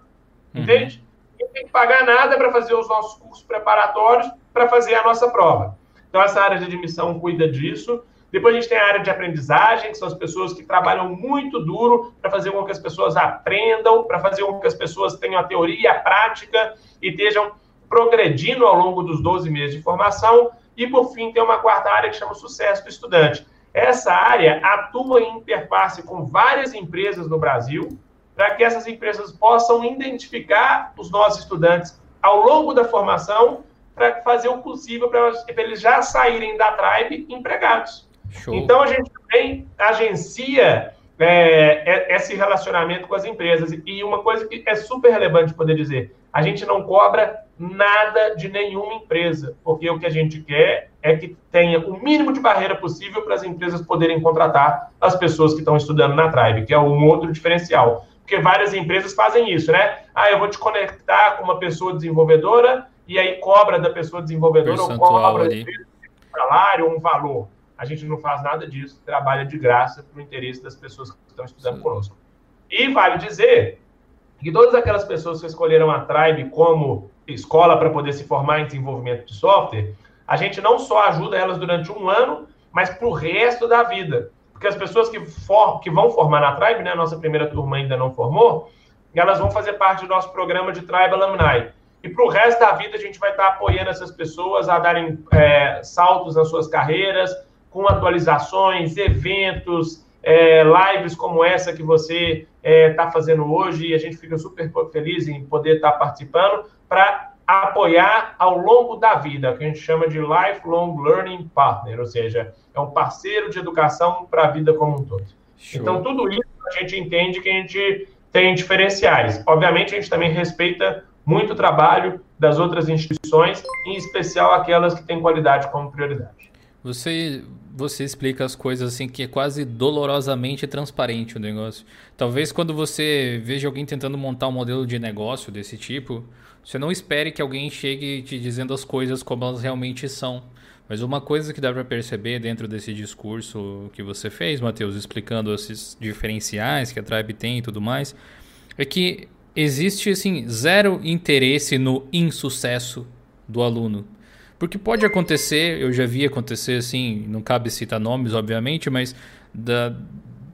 Uhum. Entende? Não tem que pagar nada para fazer os nossos cursos preparatórios para fazer a nossa prova. Então, essa área de admissão cuida disso. Depois a gente tem a área de aprendizagem, que são as pessoas que trabalham muito duro para fazer com que as pessoas aprendam, para fazer com que as pessoas tenham a teoria a prática e estejam progredindo ao longo dos 12 meses de formação. E, por fim, tem uma quarta área que chama sucesso do estudante. Essa área atua em interface com várias empresas no Brasil, para que essas empresas possam identificar os nossos estudantes ao longo da formação, para fazer o possível para eles já saírem da Tribe empregados. Show. Então, a gente também agencia é, é, esse relacionamento com as empresas. E uma coisa que é super relevante poder dizer: a gente não cobra nada de nenhuma empresa, porque o que a gente quer é que tenha o mínimo de barreira possível para as empresas poderem contratar as pessoas que estão estudando na Tribe, que é um outro diferencial. Porque várias empresas fazem isso, né? Ah, eu vou te conectar com uma pessoa desenvolvedora e aí cobra da pessoa desenvolvedora ou cobra um salário, um valor. A gente não faz nada disso, trabalha de graça para o interesse das pessoas que estão estudando Sim. conosco. E vale dizer que todas aquelas pessoas que escolheram a Tribe como escola para poder se formar em desenvolvimento de software, a gente não só ajuda elas durante um ano, mas para o resto da vida. Porque as pessoas que, for, que vão formar na Tribe, né, a nossa primeira turma ainda não formou, elas vão fazer parte do nosso programa de Tribe Alumni. E para o resto da vida, a gente vai estar apoiando essas pessoas a darem é, saltos nas suas carreiras, com atualizações, eventos, é, lives como essa que você está é, tá fazendo hoje, e a gente fica super feliz em poder estar tá participando, para apoiar ao longo da vida, que a gente chama de lifelong learning partner, ou seja, é um parceiro de educação para a vida como um todo. Show. Então, tudo isso a gente entende que a gente tem diferenciais. Obviamente, a gente também respeita muito o trabalho das outras instituições, em especial aquelas que têm qualidade como prioridade. Você, você explica as coisas assim que é quase dolorosamente transparente o negócio. Talvez quando você veja alguém tentando montar um modelo de negócio desse tipo, você não espere que alguém chegue te dizendo as coisas como elas realmente são. Mas uma coisa que dá para perceber dentro desse discurso que você fez, Matheus, explicando esses diferenciais que a Tribe tem e tudo mais, é que existe assim zero interesse no insucesso do aluno. Porque pode acontecer, eu já vi acontecer assim, não cabe citar nomes, obviamente, mas da,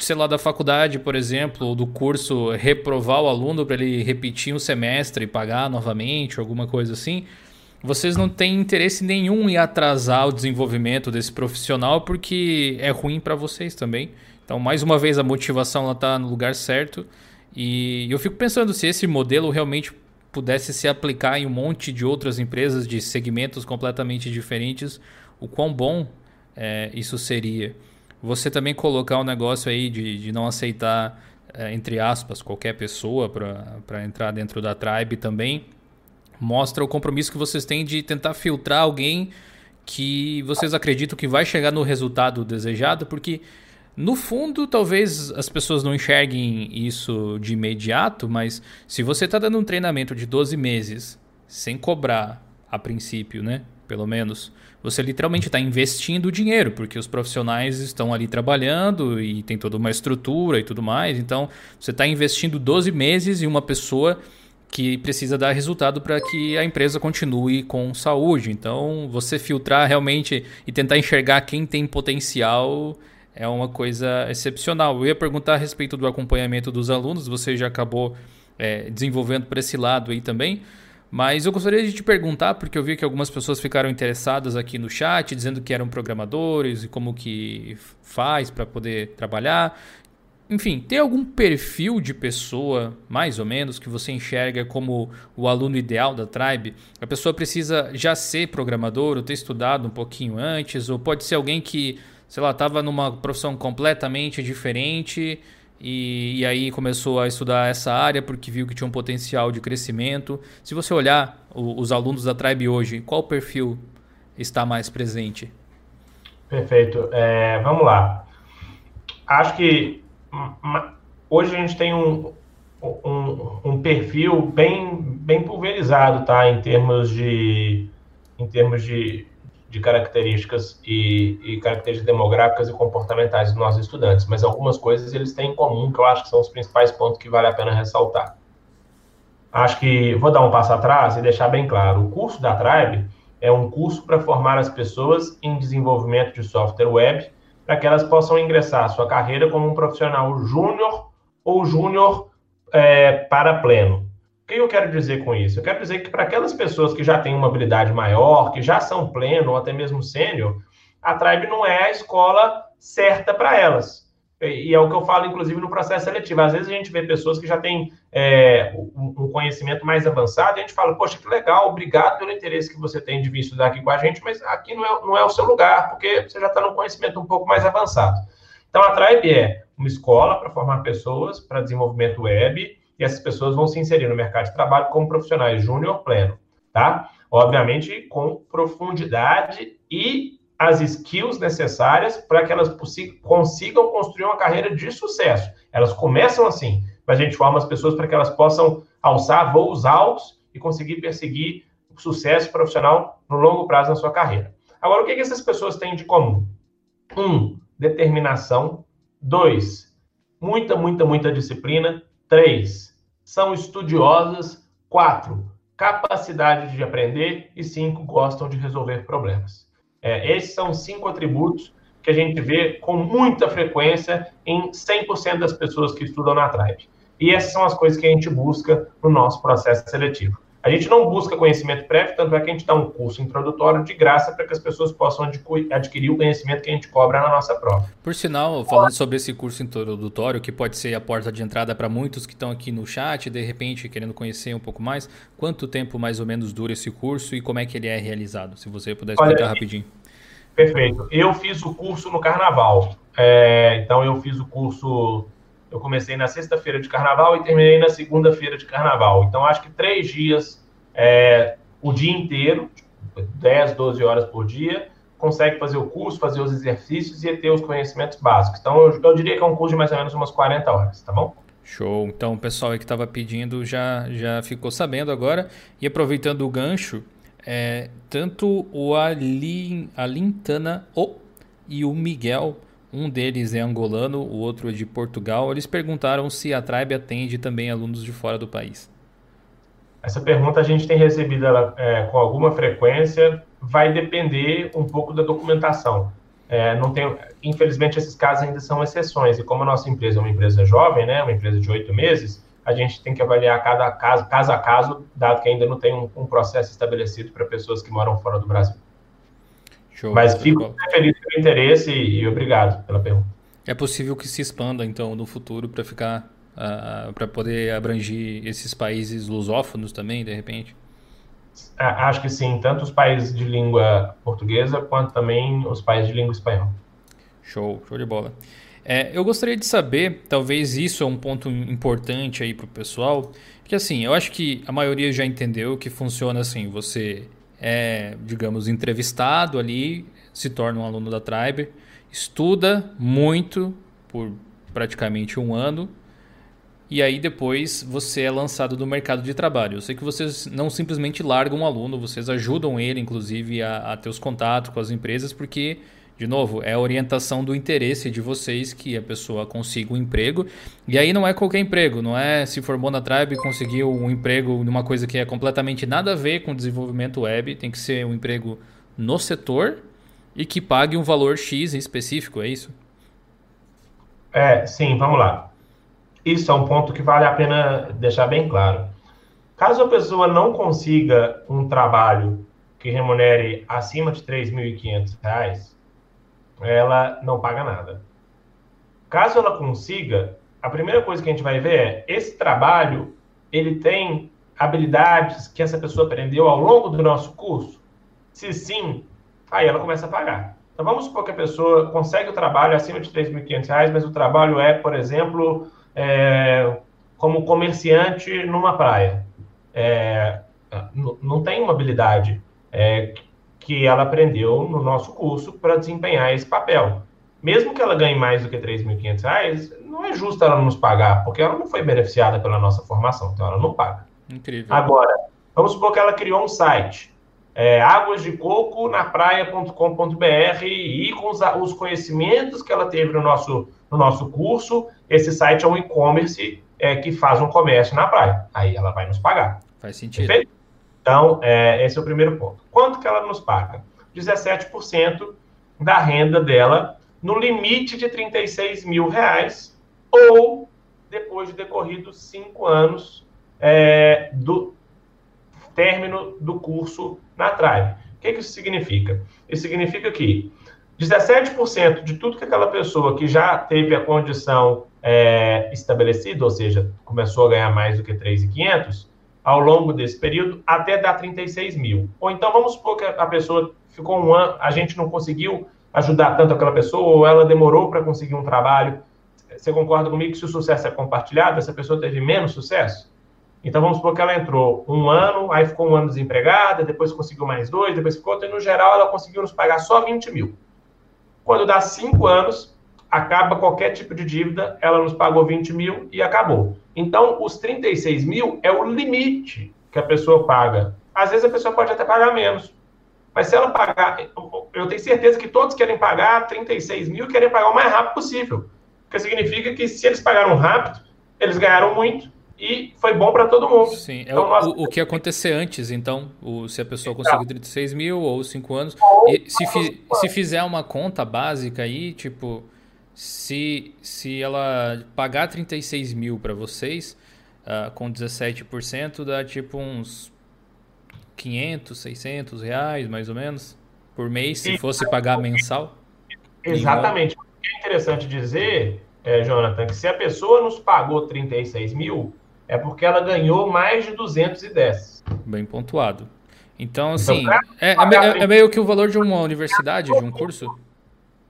sei lá, da faculdade, por exemplo, ou do curso reprovar o aluno para ele repetir um semestre e pagar novamente, alguma coisa assim. Vocês não têm interesse nenhum em atrasar o desenvolvimento desse profissional porque é ruim para vocês também. Então, mais uma vez, a motivação está no lugar certo. E eu fico pensando se esse modelo realmente pudesse se aplicar em um monte de outras empresas de segmentos completamente diferentes, o quão bom é, isso seria. Você também colocar um negócio aí de, de não aceitar, é, entre aspas, qualquer pessoa para entrar dentro da tribe também, mostra o compromisso que vocês têm de tentar filtrar alguém que vocês acreditam que vai chegar no resultado desejado, porque no fundo, talvez as pessoas não enxerguem isso de imediato, mas se você está dando um treinamento de 12 meses sem cobrar a princípio, né? Pelo menos, você literalmente está investindo dinheiro, porque os profissionais estão ali trabalhando e tem toda uma estrutura e tudo mais. Então, você está investindo 12 meses em uma pessoa que precisa dar resultado para que a empresa continue com saúde. Então, você filtrar realmente e tentar enxergar quem tem potencial é uma coisa excepcional. Eu ia perguntar a respeito do acompanhamento dos alunos, você já acabou é, desenvolvendo para esse lado aí também. Mas eu gostaria de te perguntar, porque eu vi que algumas pessoas ficaram interessadas aqui no chat, dizendo que eram programadores e como que faz para poder trabalhar. Enfim, tem algum perfil de pessoa, mais ou menos, que você enxerga como o aluno ideal da Tribe? A pessoa precisa já ser programador ou ter estudado um pouquinho antes, ou pode ser alguém que sei lá, estava numa profissão completamente diferente e, e, aí começou a estudar essa área porque viu que tinha um potencial de crescimento. Se você olhar o, os alunos da Tribe hoje, qual perfil está mais presente? Perfeito. É, vamos lá. Acho que hoje a gente tem um, um, um, perfil bem, bem pulverizado, tá? Em termos de, em termos de, de características e, e, características demográficas e comportamentais dos nossos estudantes, mas algumas coisas eles têm em comum que eu acho que são os principais pontos que vale a pena ressaltar. Acho que vou dar um passo atrás e deixar bem claro: o curso da Tribe é um curso para formar as pessoas em desenvolvimento de software web para que elas possam ingressar a sua carreira como um profissional júnior ou júnior é, para pleno que eu quero dizer com isso? Eu quero dizer que para aquelas pessoas que já têm uma habilidade maior, que já são pleno ou até mesmo sênior, a Tribe não é a escola certa para elas. E é o que eu falo, inclusive, no processo seletivo. Às vezes a gente vê pessoas que já têm é, um conhecimento mais avançado e a gente fala, poxa, que legal, obrigado pelo interesse que você tem de vir estudar aqui com a gente, mas aqui não é, não é o seu lugar, porque você já está num conhecimento um pouco mais avançado. Então, a Tribe é uma escola para formar pessoas para desenvolvimento web, e essas pessoas vão se inserir no mercado de trabalho como profissionais júnior pleno, tá? Obviamente com profundidade e as skills necessárias para que elas consigam construir uma carreira de sucesso. Elas começam assim, mas a gente forma as pessoas para que elas possam alçar voos altos e conseguir perseguir sucesso profissional no longo prazo na sua carreira. Agora, o que, que essas pessoas têm de comum? Um, determinação. Dois, muita, muita, muita disciplina. Três, são estudiosas. Quatro, capacidade de aprender. E cinco, gostam de resolver problemas. É, esses são cinco atributos que a gente vê com muita frequência em 100% das pessoas que estudam na Tribe. E essas são as coisas que a gente busca no nosso processo seletivo. A gente não busca conhecimento prévio, tanto é que a gente dá um curso introdutório de graça para que as pessoas possam adquirir o conhecimento que a gente cobra na nossa prova. Por sinal, falando sobre esse curso introdutório, que pode ser a porta de entrada para muitos que estão aqui no chat, de repente querendo conhecer um pouco mais, quanto tempo mais ou menos dura esse curso e como é que ele é realizado? Se você puder explicar Olha, rapidinho. Perfeito. Eu fiz o curso no carnaval. É, então, eu fiz o curso eu comecei na sexta-feira de carnaval e terminei na segunda-feira de carnaval. Então, acho que três dias, é, o dia inteiro, 10, 12 horas por dia, consegue fazer o curso, fazer os exercícios e ter os conhecimentos básicos. Então, eu, eu diria que é um curso de mais ou menos umas 40 horas, tá bom? Show. Então, o pessoal aí que estava pedindo já, já ficou sabendo agora. E aproveitando o gancho, é, tanto o Alin, Alintana oh, e o Miguel um deles é angolano, o outro é de Portugal. Eles perguntaram se a Tribe atende também alunos de fora do país. Essa pergunta a gente tem recebido ela, é, com alguma frequência, vai depender um pouco da documentação. É, não tem, infelizmente, esses casos ainda são exceções, e como a nossa empresa é uma empresa jovem, né, uma empresa de oito meses, a gente tem que avaliar cada caso, caso a caso, dado que ainda não tem um, um processo estabelecido para pessoas que moram fora do Brasil. Show, Mas fico feliz pelo interesse e obrigado pela pergunta. É possível que se expanda, então, no futuro para ficar. Uh, para poder abranger esses países lusófonos também, de repente? Acho que sim, tanto os países de língua portuguesa quanto também os países de língua espanhola. Show, show de bola. É, eu gostaria de saber, talvez isso é um ponto importante aí para o pessoal, que assim, eu acho que a maioria já entendeu que funciona assim, você é, digamos, entrevistado ali, se torna um aluno da Tribe, estuda muito por praticamente um ano, e aí depois você é lançado no mercado de trabalho. Eu sei que vocês não simplesmente largam um aluno, vocês ajudam ele, inclusive, a, a ter os contatos com as empresas, porque de novo, é a orientação do interesse de vocês que a pessoa consiga um emprego. E aí não é qualquer emprego, não é se formou na Tribe e conseguiu um emprego numa coisa que é completamente nada a ver com desenvolvimento web. Tem que ser um emprego no setor e que pague um valor X em específico, é isso? É, sim, vamos lá. Isso é um ponto que vale a pena deixar bem claro. Caso a pessoa não consiga um trabalho que remunere acima de R$ 3.500, ela não paga nada. Caso ela consiga, a primeira coisa que a gente vai ver é esse trabalho, ele tem habilidades que essa pessoa aprendeu ao longo do nosso curso? Se sim, aí ela começa a pagar. Então vamos supor que a pessoa consegue o trabalho acima de R$ 3.500, mas o trabalho é, por exemplo, é, como comerciante numa praia. É, não tem uma habilidade é, que ela aprendeu no nosso curso para desempenhar esse papel. Mesmo que ela ganhe mais do que R$ 3.500, não é justo ela nos pagar, porque ela não foi beneficiada pela nossa formação, então ela não paga. Incrível. Agora, vamos supor que ela criou um site, é, águasdecoco.napraia.com.br e com os, os, conhecimentos que ela teve no nosso, no nosso curso, esse site é um e-commerce é, que faz um comércio na praia. Aí ela vai nos pagar. Faz sentido. Perfeito? Então, é, esse é o primeiro ponto. Quanto que ela nos paga? 17% da renda dela no limite de 36 mil reais ou depois de decorridos cinco anos é, do término do curso na Tribe. O que, que isso significa? Isso significa que 17% de tudo que aquela pessoa que já teve a condição é, estabelecida, ou seja, começou a ganhar mais do que 3.500, ao longo desse período até dar 36 mil. Ou então vamos supor que a pessoa ficou um ano, a gente não conseguiu ajudar tanto aquela pessoa, ou ela demorou para conseguir um trabalho. Você concorda comigo que se o sucesso é compartilhado, essa pessoa teve menos sucesso? Então vamos supor que ela entrou um ano, aí ficou um ano desempregada, depois conseguiu mais dois, depois ficou outro, e no geral ela conseguiu nos pagar só 20 mil. Quando dá cinco anos, acaba qualquer tipo de dívida, ela nos pagou 20 mil e acabou. Então, os 36 mil é o limite que a pessoa paga. Às vezes a pessoa pode até pagar menos. Mas se ela pagar, eu tenho certeza que todos querem pagar 36 mil e querem pagar o mais rápido possível. Porque significa que se eles pagaram rápido, eles ganharam muito e foi bom para todo mundo. Sim, é então, nós... o, o, que acontecer antes, então, o, se a pessoa conseguir 36 mil ou 5 anos. Ou, e se, fi, se fizer uma conta básica aí, tipo, se, se ela pagar 36 mil para vocês, uh, com 17%, dá tipo uns 500, 600 reais, mais ou menos, por mês, se fosse pagar mensal? Exatamente. O que é interessante dizer, é, Jonathan, que se a pessoa nos pagou 36 mil, é porque ela ganhou mais de 210. Bem pontuado. Então, então assim, então, é, é, é, meio que o valor de uma universidade, de um curso?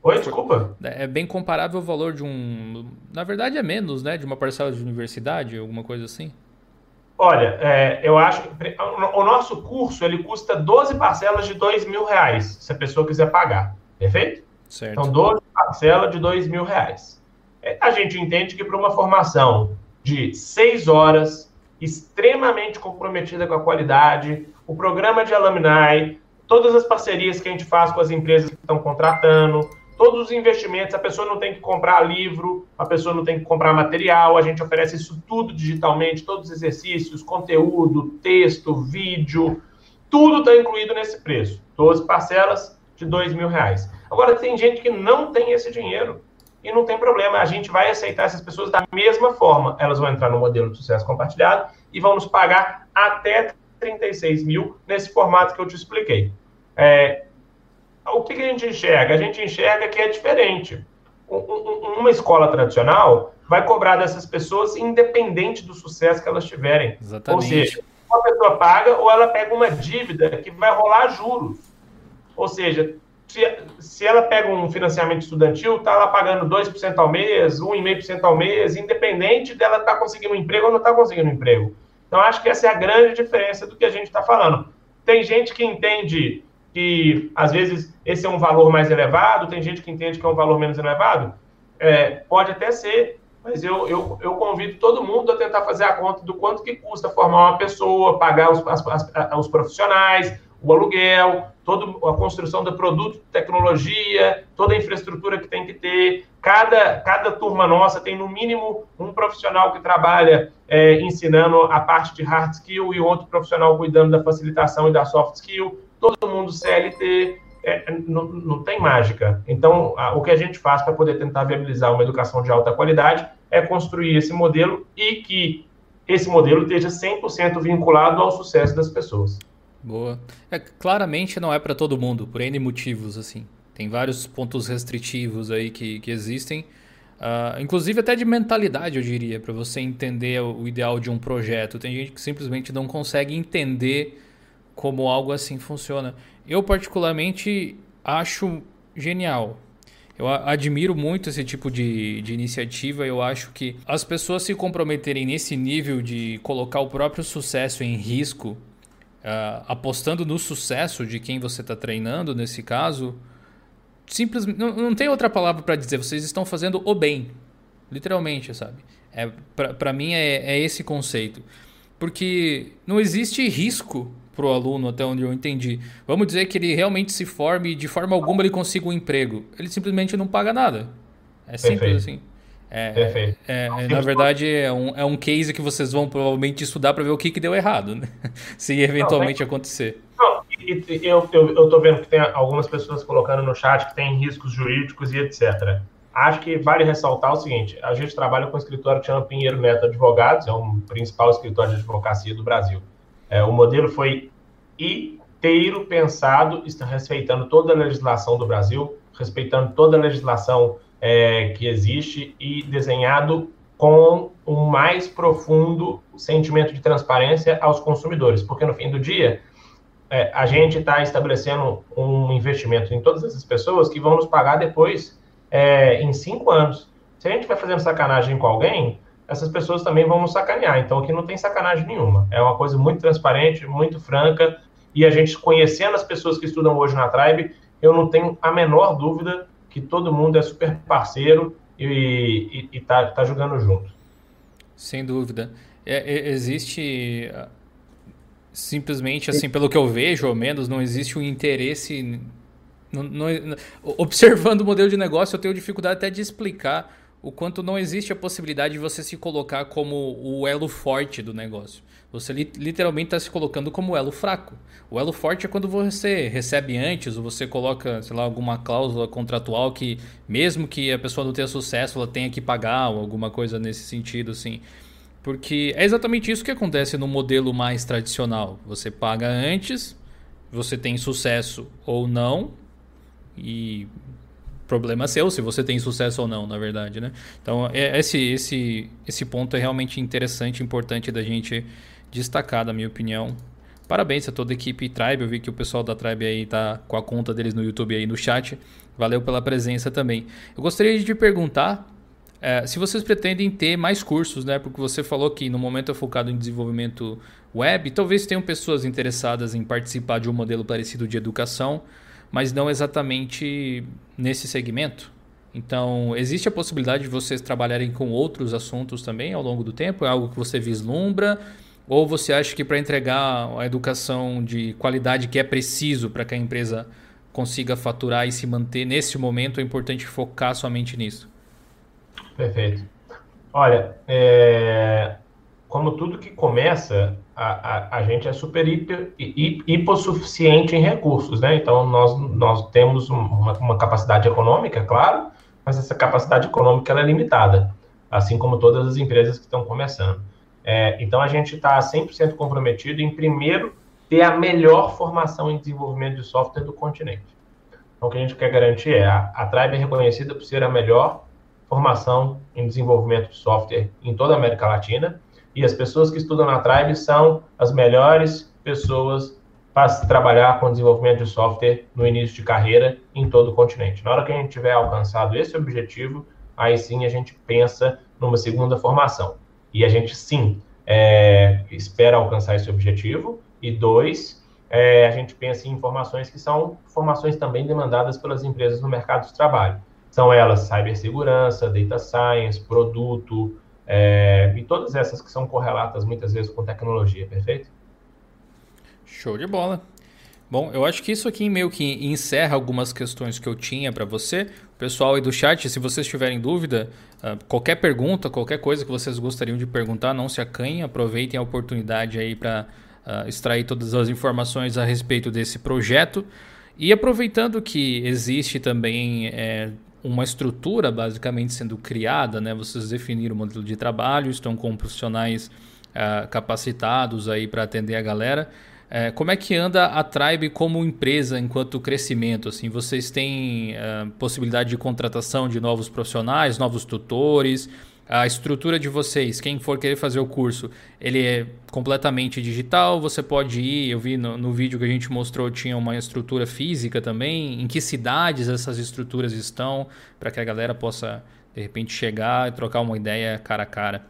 Oi, desculpa. É bem comparável ao valor de um. Na verdade, é menos, né? De uma parcela de universidade, alguma coisa assim. Olha, é, eu acho que o nosso curso ele custa 12 parcelas de 2 mil reais, se a pessoa quiser pagar. Perfeito? Certo. Então, 12 parcelas de 2 mil reais. É, a gente entende que para uma formação de 6 horas, extremamente comprometida com a qualidade, o programa de alumni, todas as parcerias que a gente faz com as empresas que estão contratando, todos os investimentos, a pessoa não tem que comprar livro, a pessoa não tem que comprar material, a gente oferece isso tudo digitalmente, todos os exercícios, conteúdo, texto, vídeo, tudo está incluído nesse preço. 12 parcelas de dois mil reais. Agora, tem gente que não tem esse dinheiro e não tem problema, a gente vai aceitar essas pessoas da mesma forma. Elas vão entrar no modelo de sucesso compartilhado e vão nos pagar até 36 mil nesse formato que eu te expliquei. É, o que, que, a gente enxerga? A gente enxerga que é diferente. uma escola tradicional vai cobrar dessas pessoas independente do sucesso que elas tiverem. Exatamente. Ou seja, uma pessoa paga ou ela pega uma dívida que vai rolar juros. Ou seja, se, se ela pega um financiamento estudantil, está lá pagando 2% ao mês, 1,5% ao mês, independente dela estar tá conseguindo um emprego ou não estar tá conseguindo um emprego. Então, acho que essa é a grande diferença do que a gente está falando. Tem gente que entende que às vezes esse é um valor mais elevado, tem gente que entende que é um valor menos elevado. É, pode até ser, mas eu, eu, eu convido todo mundo a tentar fazer a conta do quanto que custa formar uma pessoa, pagar os, as, as, os profissionais, o aluguel, toda a construção do produto, tecnologia, toda a infraestrutura que tem que ter. Cada, cada turma nossa tem, no mínimo, um profissional que trabalha é, ensinando a parte de hard skill e outro profissional cuidando da facilitação e da soft skill todo mundo CLT, é, não, não, tem mágica. Então, a, o que a gente faz para poder tentar viabilizar uma educação de alta qualidade é construir esse modelo e que esse modelo esteja 100% vinculado ao sucesso das pessoas. Boa. É, claramente não é para todo mundo, por N motivos, assim. Tem vários pontos restritivos aí que, que existem. Uh, inclusive até de mentalidade, eu diria, para você entender o, o ideal de um projeto. Tem gente que simplesmente não consegue entender como algo assim funciona. Eu, particularmente, acho genial. Eu admiro muito esse tipo de, de iniciativa. Eu acho que as pessoas se comprometerem nesse nível de colocar o próprio sucesso em risco, uh, apostando no sucesso de quem você está treinando, nesse caso, simplesmente não, não tem outra palavra para dizer. Vocês estão fazendo o bem, literalmente, sabe? É, para mim é, é esse conceito, porque não existe risco para o aluno, até onde eu entendi. Vamos dizer que ele realmente se forme e de forma alguma ele consiga um emprego. Ele simplesmente não paga nada. É simples Perfeito. assim. É, Perfeito. É, é, na verdade, é um, é um case que vocês vão provavelmente estudar para ver o que, que deu errado, né? <laughs> se eventualmente não, acontecer. Não, e, e, eu, eu, eu tô vendo que tem algumas pessoas colocando no chat que tem riscos jurídicos e etc. Acho que vale ressaltar o seguinte: a gente trabalha com um escritório chama Pinheiro Neto Advogados, é o principal escritório de advocacia do Brasil. É, o modelo foi inteiro pensado, está respeitando toda a legislação do Brasil, respeitando toda a legislação é, que existe e desenhado com um mais profundo sentimento de transparência aos consumidores, porque no fim do dia é, a gente está estabelecendo um investimento em todas essas pessoas que vão nos pagar depois é, em cinco anos. Se a gente vai fazendo sacanagem com alguém, essas pessoas também vão nos sacanear. Então aqui não tem sacanagem nenhuma. É uma coisa muito transparente, muito franca. E a gente conhecendo as pessoas que estudam hoje na Tribe, eu não tenho a menor dúvida que todo mundo é super parceiro e, está tá jogando junto. Sem dúvida. É, é, existe simplesmente assim, pelo que eu vejo, ao menos, não existe um interesse. Não, não, observando o modelo de negócio, eu tenho dificuldade até de explicar o quanto não existe a possibilidade de você se colocar como o elo forte do negócio. Você li literalmente está se colocando como elo fraco. O elo forte é quando você recebe antes ou você coloca, sei lá, alguma cláusula contratual que, mesmo que a pessoa não tenha sucesso, ela tenha que pagar ou alguma coisa nesse sentido, assim. Porque é exatamente isso que acontece no modelo mais tradicional. Você paga antes, você tem sucesso ou não, e problema seu se você tem sucesso ou não, na verdade, né? Então, é, esse, esse, esse ponto é realmente interessante, importante da gente destacar, na minha opinião. Parabéns a toda a equipe Tribe. Eu vi que o pessoal da Tribe aí tá com a conta deles no YouTube aí no chat. Valeu pela presença também. Eu gostaria de te perguntar é, se vocês pretendem ter mais cursos, né? Porque você falou que no momento é focado em desenvolvimento web, talvez tenham pessoas interessadas em participar de um modelo parecido de educação, mas não exatamente nesse segmento. Então, existe a possibilidade de vocês trabalharem com outros assuntos também ao longo do tempo? É algo que você vislumbra? Ou você acha que para entregar a educação de qualidade que é preciso para que a empresa consiga faturar e se manter nesse momento, é importante focar somente nisso? Perfeito. Olha, é, como tudo que começa, a, a, a gente é super hiper, hipossuficiente em recursos, né? Então, nós, nós temos uma, uma, capacidade econômica, claro, mas essa capacidade econômica é limitada, assim como todas as empresas que estão começando. É, então, a gente está 100% comprometido em, primeiro, ter a melhor formação em desenvolvimento de software do continente. Então, o que a gente quer garantir é a, a Tribe é reconhecida por ser a melhor formação em desenvolvimento de software em toda a América Latina, e as pessoas que estudam na Tribe são as melhores pessoas para trabalhar com desenvolvimento de software no início de carreira em todo o continente. Na hora que a gente tiver alcançado esse objetivo, aí sim a gente pensa numa segunda formação. E a gente sim é, espera alcançar esse objetivo. E dois, é, a gente pensa em informações que são formações também demandadas pelas empresas no mercado de trabalho. São elas cibersegurança, data science, produto, é, e todas essas que são correlatas muitas vezes com tecnologia, perfeito? Show de bola. Bom, eu acho que isso aqui meio que encerra algumas questões que eu tinha para você. Pessoal aí do chat, se vocês tiverem dúvida, ah, qualquer pergunta, qualquer coisa que vocês gostariam de perguntar, não se acanhem, aproveitem a oportunidade aí para uh, extrair todas as informações a respeito desse projeto. E aproveitando que existe também é, uma estrutura basicamente sendo criada, né? Vocês definiram o modelo de trabalho, estão com profissionais uh, capacitados aí para atender a galera. Uh, como é que anda a Tribe como empresa enquanto crescimento? Assim, vocês têm uh, possibilidade de contratação de novos profissionais, novos tutores? a estrutura de vocês, quem for querer fazer o curso, ele é completamente digital, você pode ir, eu vi no, no, vídeo que a gente mostrou, tinha uma estrutura física também, em que cidades essas estruturas estão, para que a galera possa, de repente, chegar e trocar uma ideia cara a cara.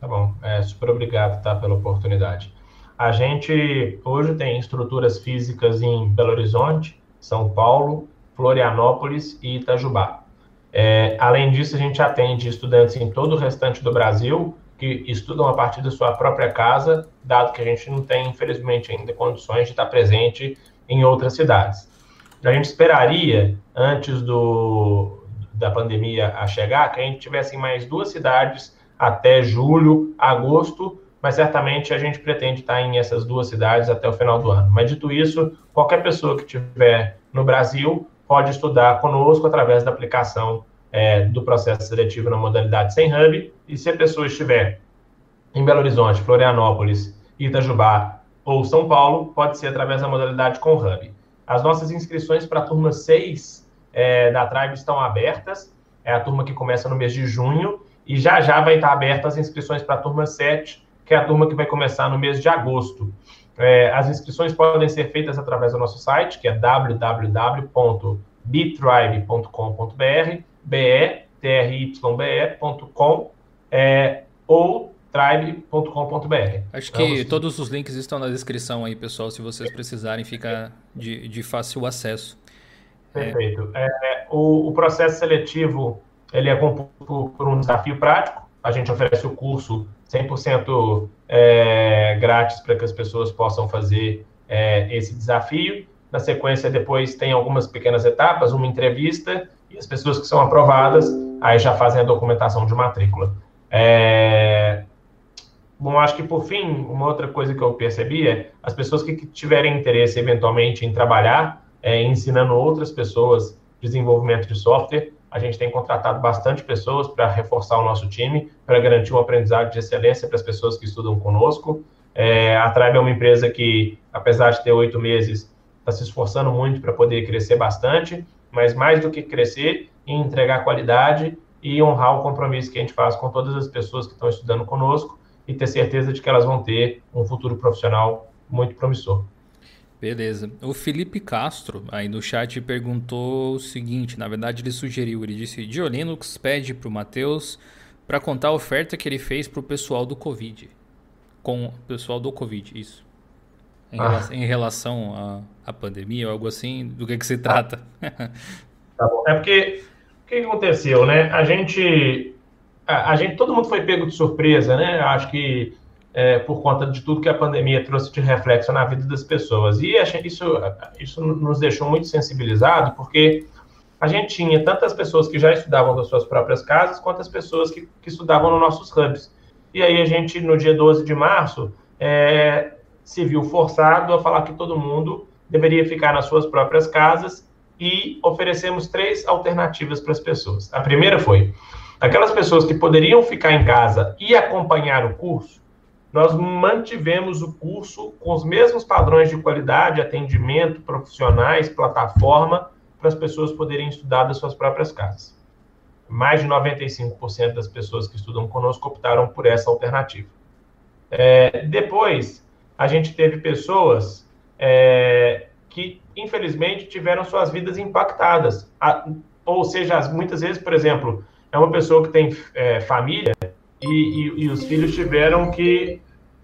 Tá bom, é, super obrigado tá, pela oportunidade. A gente hoje tem estruturas físicas em Belo Horizonte, São Paulo, Florianópolis e Itajubá. É, além disso, a gente atende estudantes em todo o restante do Brasil que estudam a partir da sua própria casa, dado que a gente não tem, infelizmente, ainda condições de estar presente em outras cidades. A gente esperaria, antes do, da pandemia a chegar, que a gente tivesse mais duas cidades até julho, agosto, mas certamente a gente pretende estar em essas duas cidades até o final do ano. Mas dito isso, qualquer pessoa que estiver no Brasil pode estudar conosco através da aplicação é, do processo seletivo na modalidade sem hub. E se a pessoa estiver em Belo Horizonte, Florianópolis, Itajubá ou São Paulo, pode ser através da modalidade com hub. As nossas inscrições para a turma 6 é, da Tribe estão abertas. É a turma que começa no mês de junho. E já já vai estar abertas as inscrições para a turma 7, que é a turma que vai começar no mês de agosto. É, as inscrições podem ser feitas através do nosso site, que é www.bitribe.com.br, b-e-t-r-y-b-e.com, é, ou tribe.com.br. Acho que então, todos os links estão na descrição aí, pessoal. Se vocês precisarem, fica de, de fácil acesso. Perfeito. É, o, o, processo seletivo ele é composto por um desafio prático. A gente oferece o curso 100% é, grátis para que as pessoas possam fazer é, esse desafio. Na sequência, depois tem algumas pequenas etapas, uma entrevista, e as pessoas que são aprovadas, aí já fazem a documentação de matrícula. É... Bom, acho que por fim, uma outra coisa que eu percebi é as pessoas que tiverem interesse eventualmente em trabalhar, é, ensinando outras pessoas desenvolvimento de software, a gente tem contratado bastante pessoas para reforçar o nosso time, para garantir um aprendizado de excelência para as pessoas que estudam conosco. É, a Tribe é uma empresa que, apesar de ter oito meses, está se esforçando muito para poder crescer bastante, mas mais do que crescer, entregar qualidade e honrar o compromisso que a gente faz com todas as pessoas que estão estudando conosco e ter certeza de que elas vão ter um futuro profissional muito promissor. Beleza. O Felipe Castro aí no chat perguntou o seguinte, na verdade ele sugeriu, ele disse, Diolinux pede para o Matheus para contar a oferta que ele fez para o pessoal do Covid. Com o pessoal do Covid, isso. Em, ah. relação, em relação à, à pandemia ou algo assim, do que, que se trata? <laughs> tá bom. É porque o que aconteceu, né? A gente, a, a, gente, todo mundo foi pego de surpresa, né? Acho que é, por conta de tudo que a pandemia trouxe de reflexo na vida das pessoas. E isso, isso nos deixou muito sensibilizado, porque a gente tinha tantas pessoas que já estudavam das suas próprias casas, quanto as pessoas que, que estudavam nos nossos hubs. E aí a gente, no dia 12 de março, é, se viu forçado a falar que todo mundo deveria ficar nas suas próprias casas e oferecemos três alternativas para as pessoas. A primeira foi: aquelas pessoas que poderiam ficar em casa e acompanhar o curso, nós mantivemos o curso com os mesmos padrões de qualidade, atendimento, profissionais, plataforma, para as pessoas poderem estudar das suas próprias casas. Mais de 95% das pessoas que estudam conosco optaram por essa alternativa. É, depois, a gente teve pessoas é, que, infelizmente, tiveram suas vidas impactadas. A, ou seja, muitas vezes, por exemplo, é uma pessoa que tem é, família e, e, e, os filhos tiveram que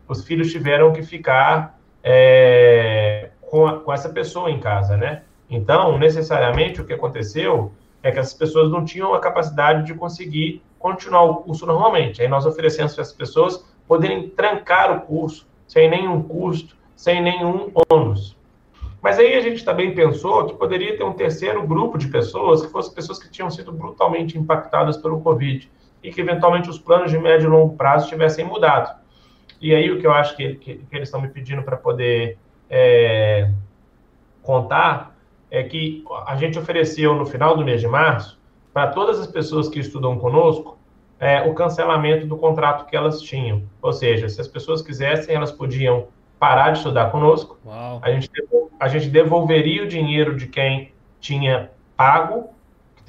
os filhos tiveram que ficar é, com, a, com essa pessoa em casa, né? Então, necessariamente, o que aconteceu é que essas pessoas não tinham a capacidade de conseguir continuar o curso normalmente. Aí nós oferecemos para essas pessoas poderem trancar o curso sem nenhum custo, sem nenhum ônus. Mas aí a gente também pensou que poderia ter um terceiro grupo de pessoas, que fossem pessoas que tinham sido brutalmente impactadas pelo Covid e que eventualmente os planos de médio e longo prazo tivessem mudado. E aí o que eu acho que, que, que eles estão me pedindo para poder é, contar é que a gente ofereceu no final do mês de março, para todas as pessoas que estudam conosco, é, o cancelamento do contrato que elas tinham. Ou seja, se as pessoas quisessem, elas podiam parar de estudar conosco. A gente, a gente devolveria o dinheiro de quem tinha pago,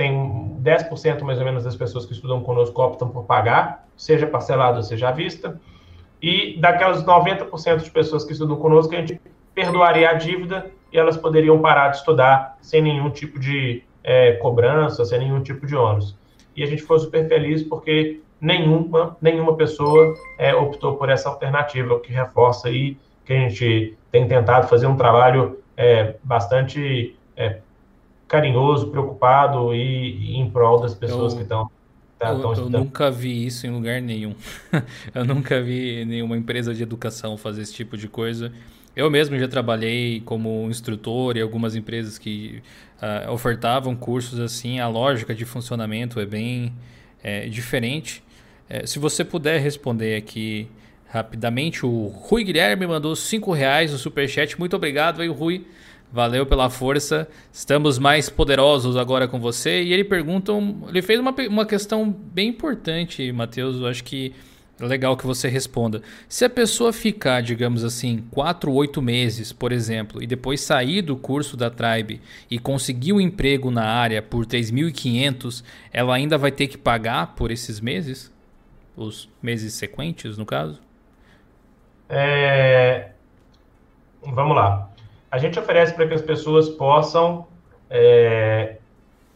tem 10% mais ou menos das pessoas que estudam conosco optam por pagar, seja parcelado ou seja à vista. E daquelas 90% de pessoas que estudam conosco, a gente perdoaria a dívida e elas poderiam parar de estudar sem nenhum tipo de é, cobrança, sem nenhum tipo de ônus. E a gente foi super feliz porque nenhuma, nenhuma pessoa é, optou por essa alternativa, o que reforça aí que a gente tem tentado fazer um trabalho é, bastante é, carinhoso, preocupado e, e, em prol das pessoas eu, que estão. Tá, eu, eu nunca vi isso em lugar nenhum. <laughs> eu nunca vi nenhuma empresa de educação fazer esse tipo de coisa. Eu mesmo já trabalhei como instrutor em algumas empresas que uh, ofertavam cursos assim. A lógica de funcionamento é bem é, diferente. É, se você puder responder aqui rapidamente. O Rui Guilherme mandou 5 reais no superchat. Muito obrigado aí, Rui. Valeu pela força. Estamos mais poderosos agora com você. E ele pergunta, ele fez uma, uma questão bem importante, Matheus. Eu acho que é legal que você responda. Se a pessoa ficar, digamos assim, 4, 8 meses, por exemplo, e depois sair do curso da Tribe e conseguir um emprego na área por 3.500, ela ainda vai ter que pagar por esses meses? Os meses sequentes, no caso? É... Vamos lá. A gente oferece para que as pessoas possam é...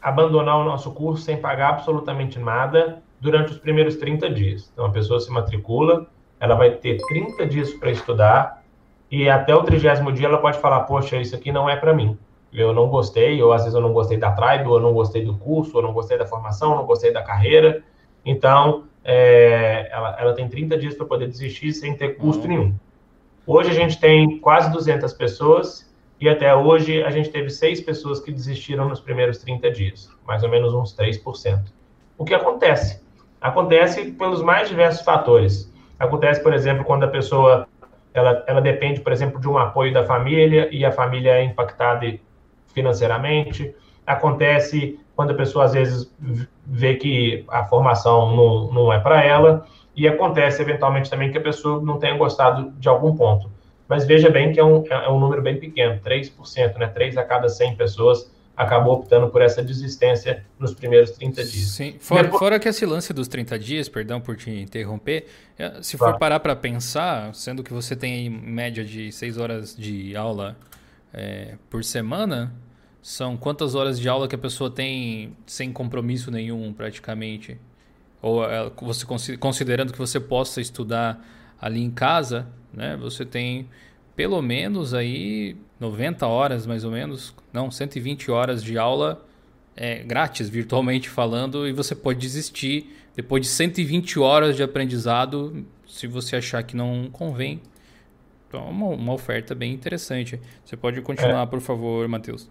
abandonar o nosso curso sem pagar absolutamente nada durante os primeiros 30 dias. Então, a pessoa se matricula, ela vai ter 30 dias para estudar e até o trigésimo dia ela pode falar, poxa, isso aqui não é para mim. Eu não gostei, ou às vezes eu não gostei da tribe, ou eu não gostei do curso, ou não gostei da formação, ou não gostei da carreira. Então, é, ela, ela, tem 30 dias para poder desistir sem ter custo uhum. nenhum. Hoje a gente tem quase 200 pessoas e até hoje a gente teve seis pessoas que desistiram nos primeiros 30 dias, mais ou menos uns 3%. O que acontece? Acontece pelos mais diversos fatores. Acontece, por exemplo, quando a pessoa ela, ela depende, por exemplo, de um apoio da família e a família é impactada financeiramente. acontece quando a pessoa às vezes vê que a formação não, não é para ela, e acontece eventualmente também que a pessoa não tenha gostado de algum ponto. Mas veja bem que é um, é um número bem pequeno, 3%, né? 3 a cada 100 pessoas acabou optando por essa desistência nos primeiros 30 dias. Sim, fora, Depois... fora que esse lance dos 30 dias, perdão por te interromper, é, se for parar para pensar, sendo que você tem em média de 6 horas de aula é, por semana, são quantas horas de aula que a pessoa tem sem compromisso nenhum, praticamente? Ou é, você considerando que você possa estudar ali em casa, né? Você tem pelo menos aí 90 horas mais ou menos, não, 120 horas de aula é, grátis, virtualmente falando, e você pode desistir depois de 120 horas de aprendizado se você achar que não convém. Então, é uma, uma oferta bem interessante. Você pode continuar, é. por favor, Matheus.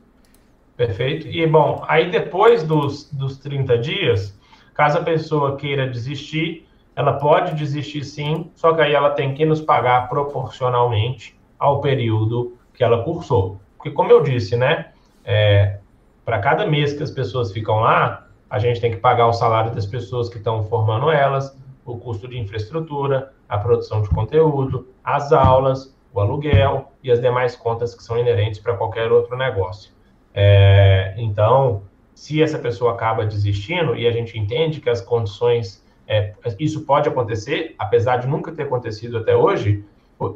Perfeito. E, bom, aí depois dos, dos 30 dias, caso a pessoa queira desistir, ela pode desistir sim, só que aí ela tem que nos pagar proporcionalmente ao período que ela cursou. Porque, como eu disse, né, é, para cada mês que as pessoas ficam lá, a gente tem que pagar o salário das pessoas que estão formando elas, o custo de infraestrutura, a produção de conteúdo, as aulas, o aluguel e as demais contas que são inerentes para qualquer outro negócio. É, então, se essa pessoa acaba desistindo e a gente entende que as condições, é, isso pode acontecer, apesar de nunca ter acontecido até hoje,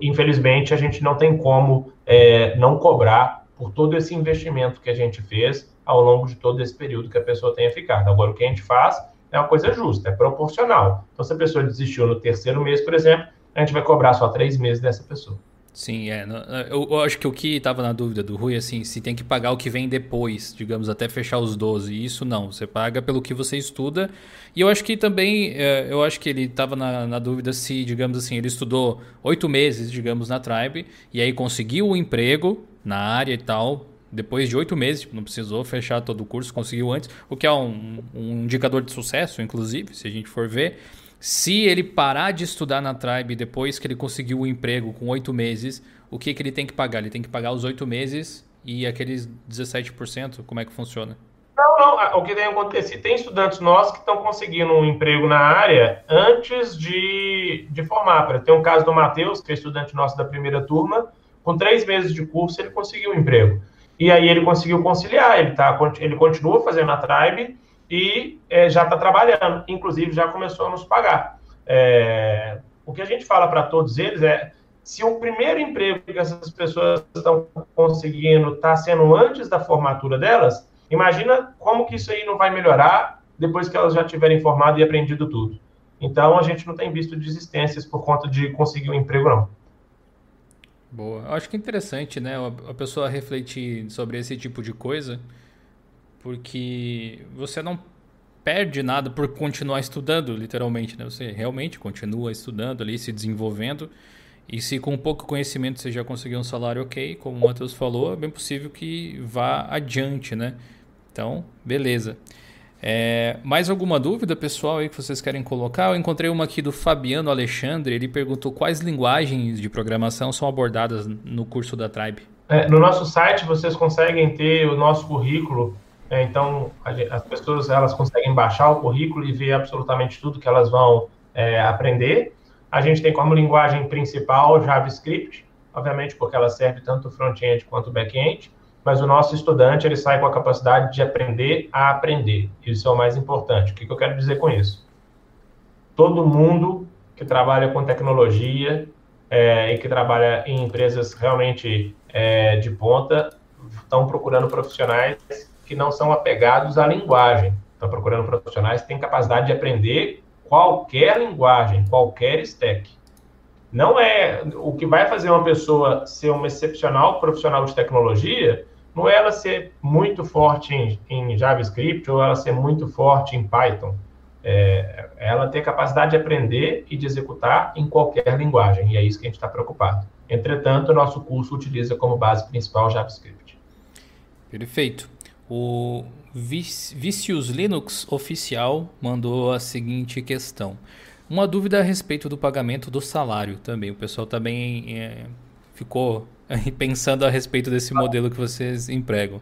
infelizmente, a gente não tem como é, não cobrar por todo esse investimento que a gente fez ao longo de todo esse período que a pessoa tenha ficado. Agora, o que a gente faz é uma coisa justa, é proporcional. Então, se a pessoa desistiu no terceiro mês, por exemplo, a gente vai cobrar só três meses dessa pessoa. Sim, é. Eu, eu acho que o que estava na dúvida do Rui, assim, se tem que pagar o que vem depois, digamos, até fechar os 12. Isso não, você paga pelo que você estuda. E eu acho que também, é, eu acho que ele estava na, na, dúvida se, digamos assim, ele estudou oito meses, digamos, na Tribe, e aí conseguiu o um emprego na área e tal, depois de oito meses, tipo, não precisou fechar todo o curso, conseguiu antes, o que é um, um indicador de sucesso, inclusive, se a gente for ver. Se ele parar de estudar na Tribe depois que ele conseguiu o emprego com oito meses, o que, que ele tem que pagar? Ele tem que pagar os oito meses e aqueles 17%? Como é que funciona? Não, não. O que tem acontecido? Tem estudantes nossos que estão conseguindo um emprego na área antes de, de formar. Tem um caso do Matheus, que é estudante nosso da primeira turma. Com três meses de curso, ele conseguiu um emprego. E aí ele conseguiu conciliar. Ele, tá, ele continua fazendo a Tribe e é, já está trabalhando, inclusive já começou a nos pagar. É, o que a gente fala para todos eles é se o primeiro emprego que essas pessoas estão conseguindo está sendo antes da formatura delas, imagina como que isso aí não vai melhorar depois que elas já tiverem formado e aprendido tudo. Então a gente não tem visto desistências por conta de conseguir um emprego não. Boa. Eu acho que é interessante, né, a pessoa refletir sobre esse tipo de coisa porque você não perde nada por continuar estudando, literalmente, né? Você realmente continua estudando ali, se desenvolvendo. E se com pouco conhecimento você já conseguiu um salário ok, como o Matheus falou, é bem possível que vá adiante, né? Então, beleza. É, mais alguma dúvida, pessoal, aí que vocês querem colocar? Eu encontrei uma aqui do Fabiano Alexandre. Ele perguntou quais linguagens de programação são abordadas no curso da Tribe. É, no nosso site vocês conseguem ter o nosso currículo é, então, as pessoas elas conseguem baixar o currículo e ver absolutamente tudo que elas vão é, aprender. A gente tem como linguagem principal JavaScript, obviamente porque ela serve tanto front-end quanto back-end, mas o nosso estudante ele sai com a capacidade de aprender a aprender. Isso é o mais importante. O que, que eu quero dizer com isso? Todo mundo que trabalha com tecnologia é, e que trabalha em empresas realmente é, de ponta estão procurando profissionais que não são apegados à linguagem. Estão procurando profissionais que têm capacidade de aprender qualquer linguagem, qualquer stack. Não é o que vai fazer uma pessoa ser uma excepcional profissional de tecnologia, não é ela ser muito forte em, em JavaScript ou ela ser muito forte em Python. É, ela ter capacidade de aprender e de executar em qualquer linguagem, e é isso que a gente está preocupado. Entretanto, o nosso curso utiliza como base principal JavaScript. Perfeito. O Vicious Linux oficial mandou a seguinte questão. Uma dúvida a respeito do pagamento do salário também. O pessoal também é, ficou <laughs> pensando a respeito desse modelo que vocês empregam.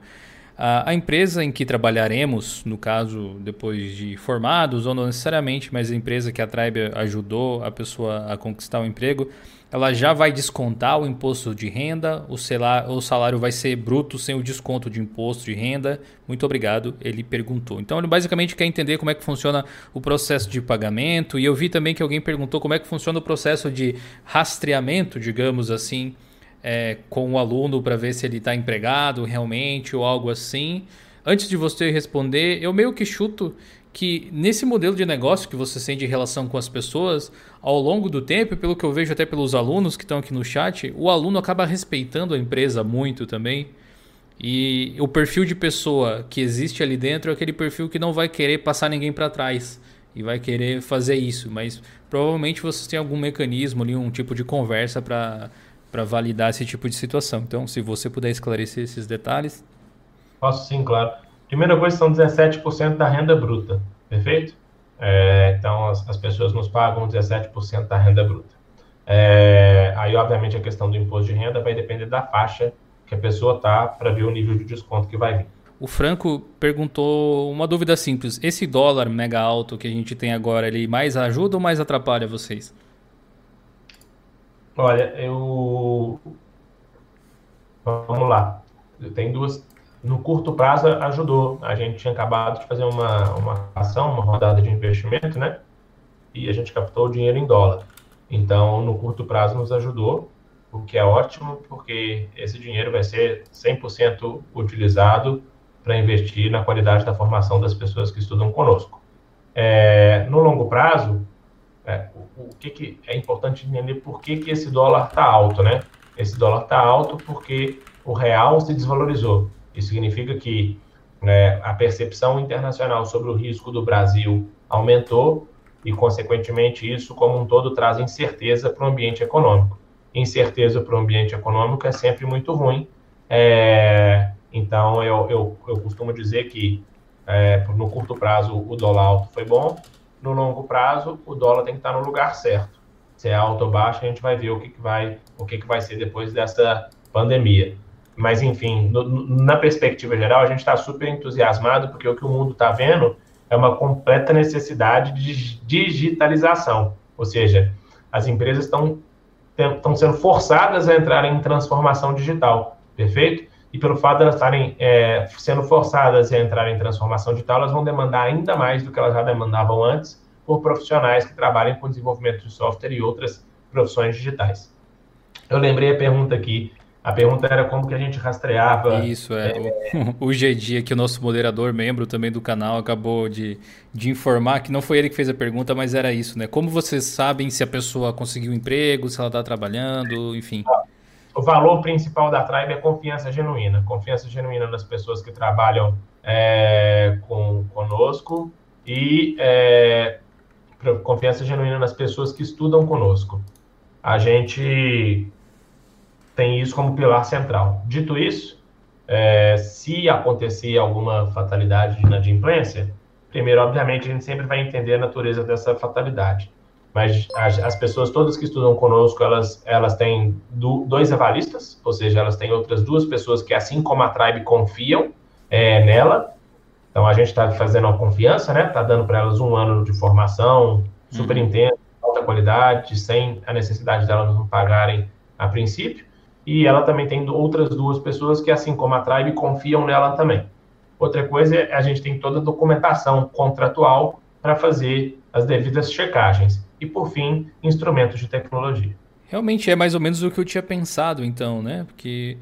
A, empresa em que trabalharemos, no caso, depois de formados, ou não necessariamente, mas a empresa que a Tribe ajudou a pessoa a conquistar o emprego, ela já vai descontar o imposto de renda, o salário, o salário vai ser bruto sem o desconto de imposto de renda. Muito obrigado, ele perguntou. Então ele basicamente quer entender como é que funciona o processo de pagamento. E eu vi também que alguém perguntou como é que funciona o processo de rastreamento, digamos assim, é, com o aluno para ver se ele está empregado realmente ou algo assim. Antes de você responder, eu meio que chuto que nesse modelo de negócio que você tem de relação com as pessoas, ao longo do tempo, pelo que eu vejo até pelos alunos que estão aqui no chat, o aluno acaba respeitando a empresa muito também. E o perfil de pessoa que existe ali dentro é aquele perfil que não vai querer passar ninguém para trás e vai querer fazer isso, mas provavelmente vocês têm algum mecanismo ali, um tipo de conversa para para validar esse tipo de situação. Então, se você puder esclarecer esses detalhes. Posso sim, claro. Primeira coisa, são 17% da renda bruta, perfeito? É, então, as, as, pessoas nos pagam 17% da renda bruta. É, aí, obviamente, a questão do imposto de renda vai depender da faixa que a pessoa está para ver o nível de desconto que vai vir. O Franco perguntou uma dúvida simples: esse dólar mega alto que a gente tem agora, ele mais ajuda ou mais atrapalha vocês? Olha, eu. Vamos lá. Tem duas, no curto prazo ajudou. A gente tinha acabado de fazer uma, uma ação, uma rodada de investimento, né? E a gente captou o dinheiro em dólar. Então, no curto prazo nos ajudou, o que é ótimo, porque esse dinheiro vai ser 100% utilizado para investir na qualidade da formação das pessoas que estudam conosco. É, no longo prazo, é, o, o, que, que é importante entender por que, que esse dólar está alto, né? Esse dólar está alto porque o real se desvalorizou. Isso significa que né, a percepção internacional sobre o risco do Brasil aumentou e, consequentemente, isso como um todo traz incerteza para o ambiente econômico. Incerteza para o ambiente econômico é sempre muito ruim. É, então, eu, eu, eu, costumo dizer que é, no curto prazo o dólar alto foi bom, no longo prazo o dólar tem que estar no lugar certo. Se é alto ou baixo, a gente vai ver o que, que vai o que, que vai ser depois dessa pandemia. Mas, enfim, no, na perspectiva geral, a gente está super entusiasmado, porque o que o mundo está vendo é uma completa necessidade de digitalização. Ou seja, as empresas estão sendo forçadas a entrarem em transformação digital, perfeito? E pelo fato de elas estarem é, sendo forçadas a entrar em transformação digital, elas vão demandar ainda mais do que elas já demandavam antes por profissionais que trabalhem com desenvolvimento de software e outras profissões digitais. Eu lembrei a pergunta aqui a pergunta era como que a gente rastreava. Isso, é. é... O, <laughs> o G que o nosso moderador, membro também do canal, acabou de, de informar que não foi ele que fez a pergunta, mas era isso, né? Como vocês sabem se a pessoa conseguiu um emprego, se ela está trabalhando, enfim. O valor principal da Tribe é confiança genuína. Confiança genuína nas pessoas que trabalham é, com, conosco e é, confiança genuína nas pessoas que estudam conosco. A gente tem isso como pilar central. Dito isso, é, se acontecer alguma fatalidade de inadimplência, primeiro, obviamente, a gente sempre vai entender a natureza dessa fatalidade. Mas as, as pessoas todas que estudam conosco, elas, elas têm do, dois avalistas, ou seja, elas têm outras duas pessoas que, assim como a Tribe, confiam é, nela. Então, a gente está fazendo uma confiança, né? Está dando para elas um ano de formação super uhum. intensa, alta qualidade, sem a necessidade delas não pagarem a princípio e ela também tem outras duas pessoas que, assim como a Tribe, confiam nela também. Outra coisa é a gente tem toda a documentação contratual para fazer as devidas checagens. E, por fim, instrumentos de tecnologia. Realmente é mais ou menos o que eu tinha pensado, então, né? Porque,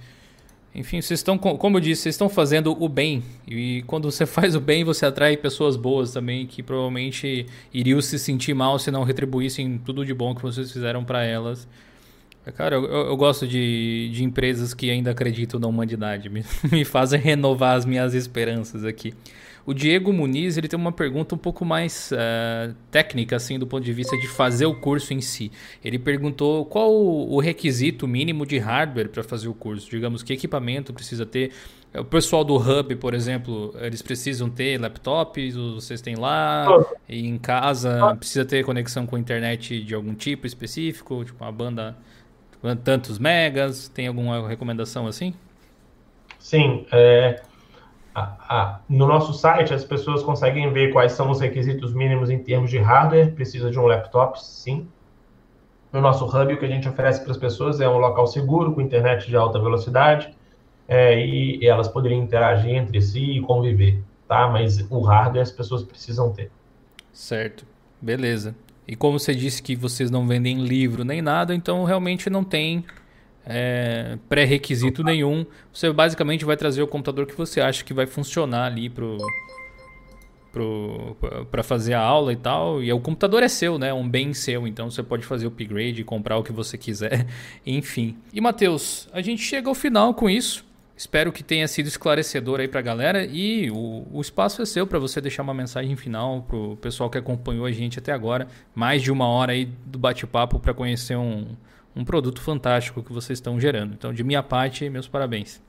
enfim, vocês estão, como eu disse, vocês estão fazendo o bem. E quando você <laughs> faz o bem, você atrai pessoas boas também, que provavelmente iriam se sentir mal se não retribuíssem tudo de bom que vocês fizeram para elas. Cara, eu, eu gosto de, de empresas que ainda acreditam na humanidade, <laughs> me, me fazem renovar as minhas esperanças aqui. O Diego Muniz ele tem uma pergunta um pouco mais uh, técnica, assim, do ponto de vista de fazer o curso em si. Ele perguntou qual o, requisito mínimo de hardware para fazer o curso. Digamos, que equipamento precisa ter. O pessoal do Hub, por exemplo, eles precisam ter laptops, vocês têm lá, e em casa precisa ter conexão com a internet de algum tipo específico, tipo uma banda tantos megas? Tem alguma recomendação assim? Sim. É, no nosso site, as pessoas conseguem ver quais são os requisitos mínimos em termos de hardware. Precisa de um laptop, sim. No nosso hub, o que a gente oferece para as pessoas é um local seguro, com internet de alta velocidade, é, e elas poderiam interagir entre si e conviver, tá? Mas o hardware as pessoas precisam ter. Certo, beleza. E como você disse que vocês não vendem livro nem nada, então realmente não tem é, pré-requisito nenhum. Você basicamente vai trazer o computador que você acha que vai funcionar ali pro para fazer a aula e tal. E o computador é seu, né? Um bem seu. Então você pode fazer o upgrade, comprar o que você quiser, <laughs> enfim. E Matheus, a gente chega ao final com isso. Espero que tenha sido esclarecedor aí para a galera e o, o espaço é seu para você deixar uma mensagem final pro pessoal que acompanhou a gente até agora. Mais de uma hora aí do bate-papo para conhecer um, um produto fantástico que vocês estão gerando. Então, de minha parte, meus parabéns.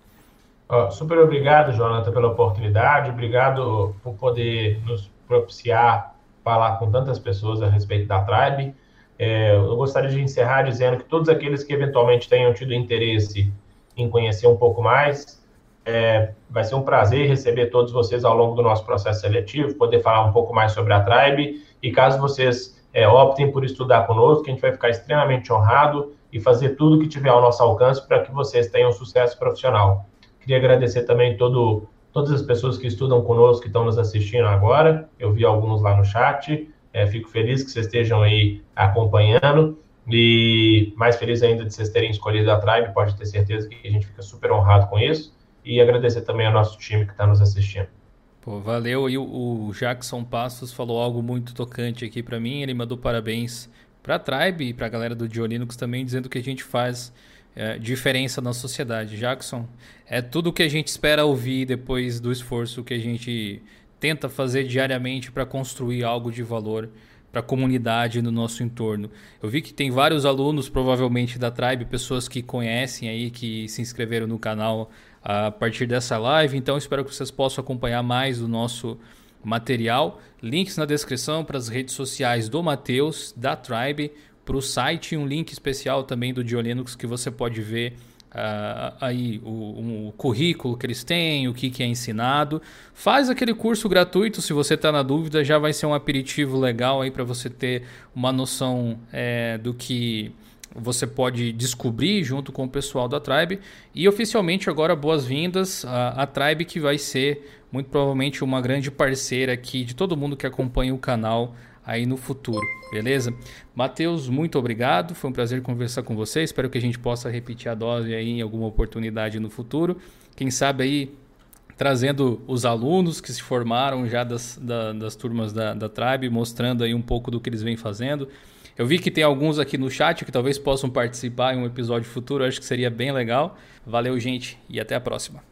Oh, super obrigado, Jonathan, pela oportunidade. Obrigado por poder nos propiciar falar com tantas pessoas a respeito da Tribe. É, eu gostaria de encerrar dizendo que todos aqueles que eventualmente tenham tido interesse em conhecer um pouco mais. É, vai ser um prazer receber todos vocês ao longo do nosso processo seletivo, poder falar um pouco mais sobre a Tribe. E caso vocês é, optem por estudar conosco, a gente vai ficar extremamente honrado e fazer tudo que tiver ao nosso alcance para que vocês tenham sucesso profissional. Queria agradecer também todo, todas as pessoas que estudam conosco, que estão nos assistindo agora. Eu vi alguns lá no chat. É, fico feliz que vocês estejam aí acompanhando. E mais feliz ainda de vocês terem escolhido a Tribe, pode ter certeza que a gente fica super honrado com isso. E agradecer também ao nosso time que está nos assistindo. Pô, valeu. E o Jackson Passos falou algo muito tocante aqui para mim. Ele mandou parabéns para a Tribe e para a galera do Diolinux também, dizendo que a gente faz é, diferença na sociedade. Jackson, é tudo o que a gente espera ouvir depois do esforço que a gente tenta fazer diariamente para construir algo de valor para a comunidade no nosso entorno. Eu vi que tem vários alunos, provavelmente da Tribe, pessoas que conhecem aí, que se inscreveram no canal a partir dessa live. Então espero que vocês possam acompanhar mais o nosso material. Links na descrição para as redes sociais do Matheus, da Tribe, para o site, um link especial também do Diolinux que você pode ver Uh, aí o, o, currículo que eles têm, o que, que é ensinado. Faz aquele curso gratuito, se você está na dúvida, já vai ser um aperitivo legal aí para você ter uma noção é, do que você pode descobrir junto com o pessoal da Tribe. E oficialmente agora boas-vindas à, à Tribe, que vai ser muito provavelmente uma grande parceira aqui de todo mundo que acompanha o canal aí no futuro, beleza? Matheus, muito obrigado. Foi um prazer conversar com você. Espero que a gente possa repetir a dose aí em alguma oportunidade no futuro. Quem sabe aí trazendo os alunos que se formaram já das, da, das turmas da, da Tribe, mostrando aí um pouco do que eles vêm fazendo. Eu vi que tem alguns aqui no chat que talvez possam participar em um episódio futuro, acho que seria bem legal. Valeu, gente, e até a próxima.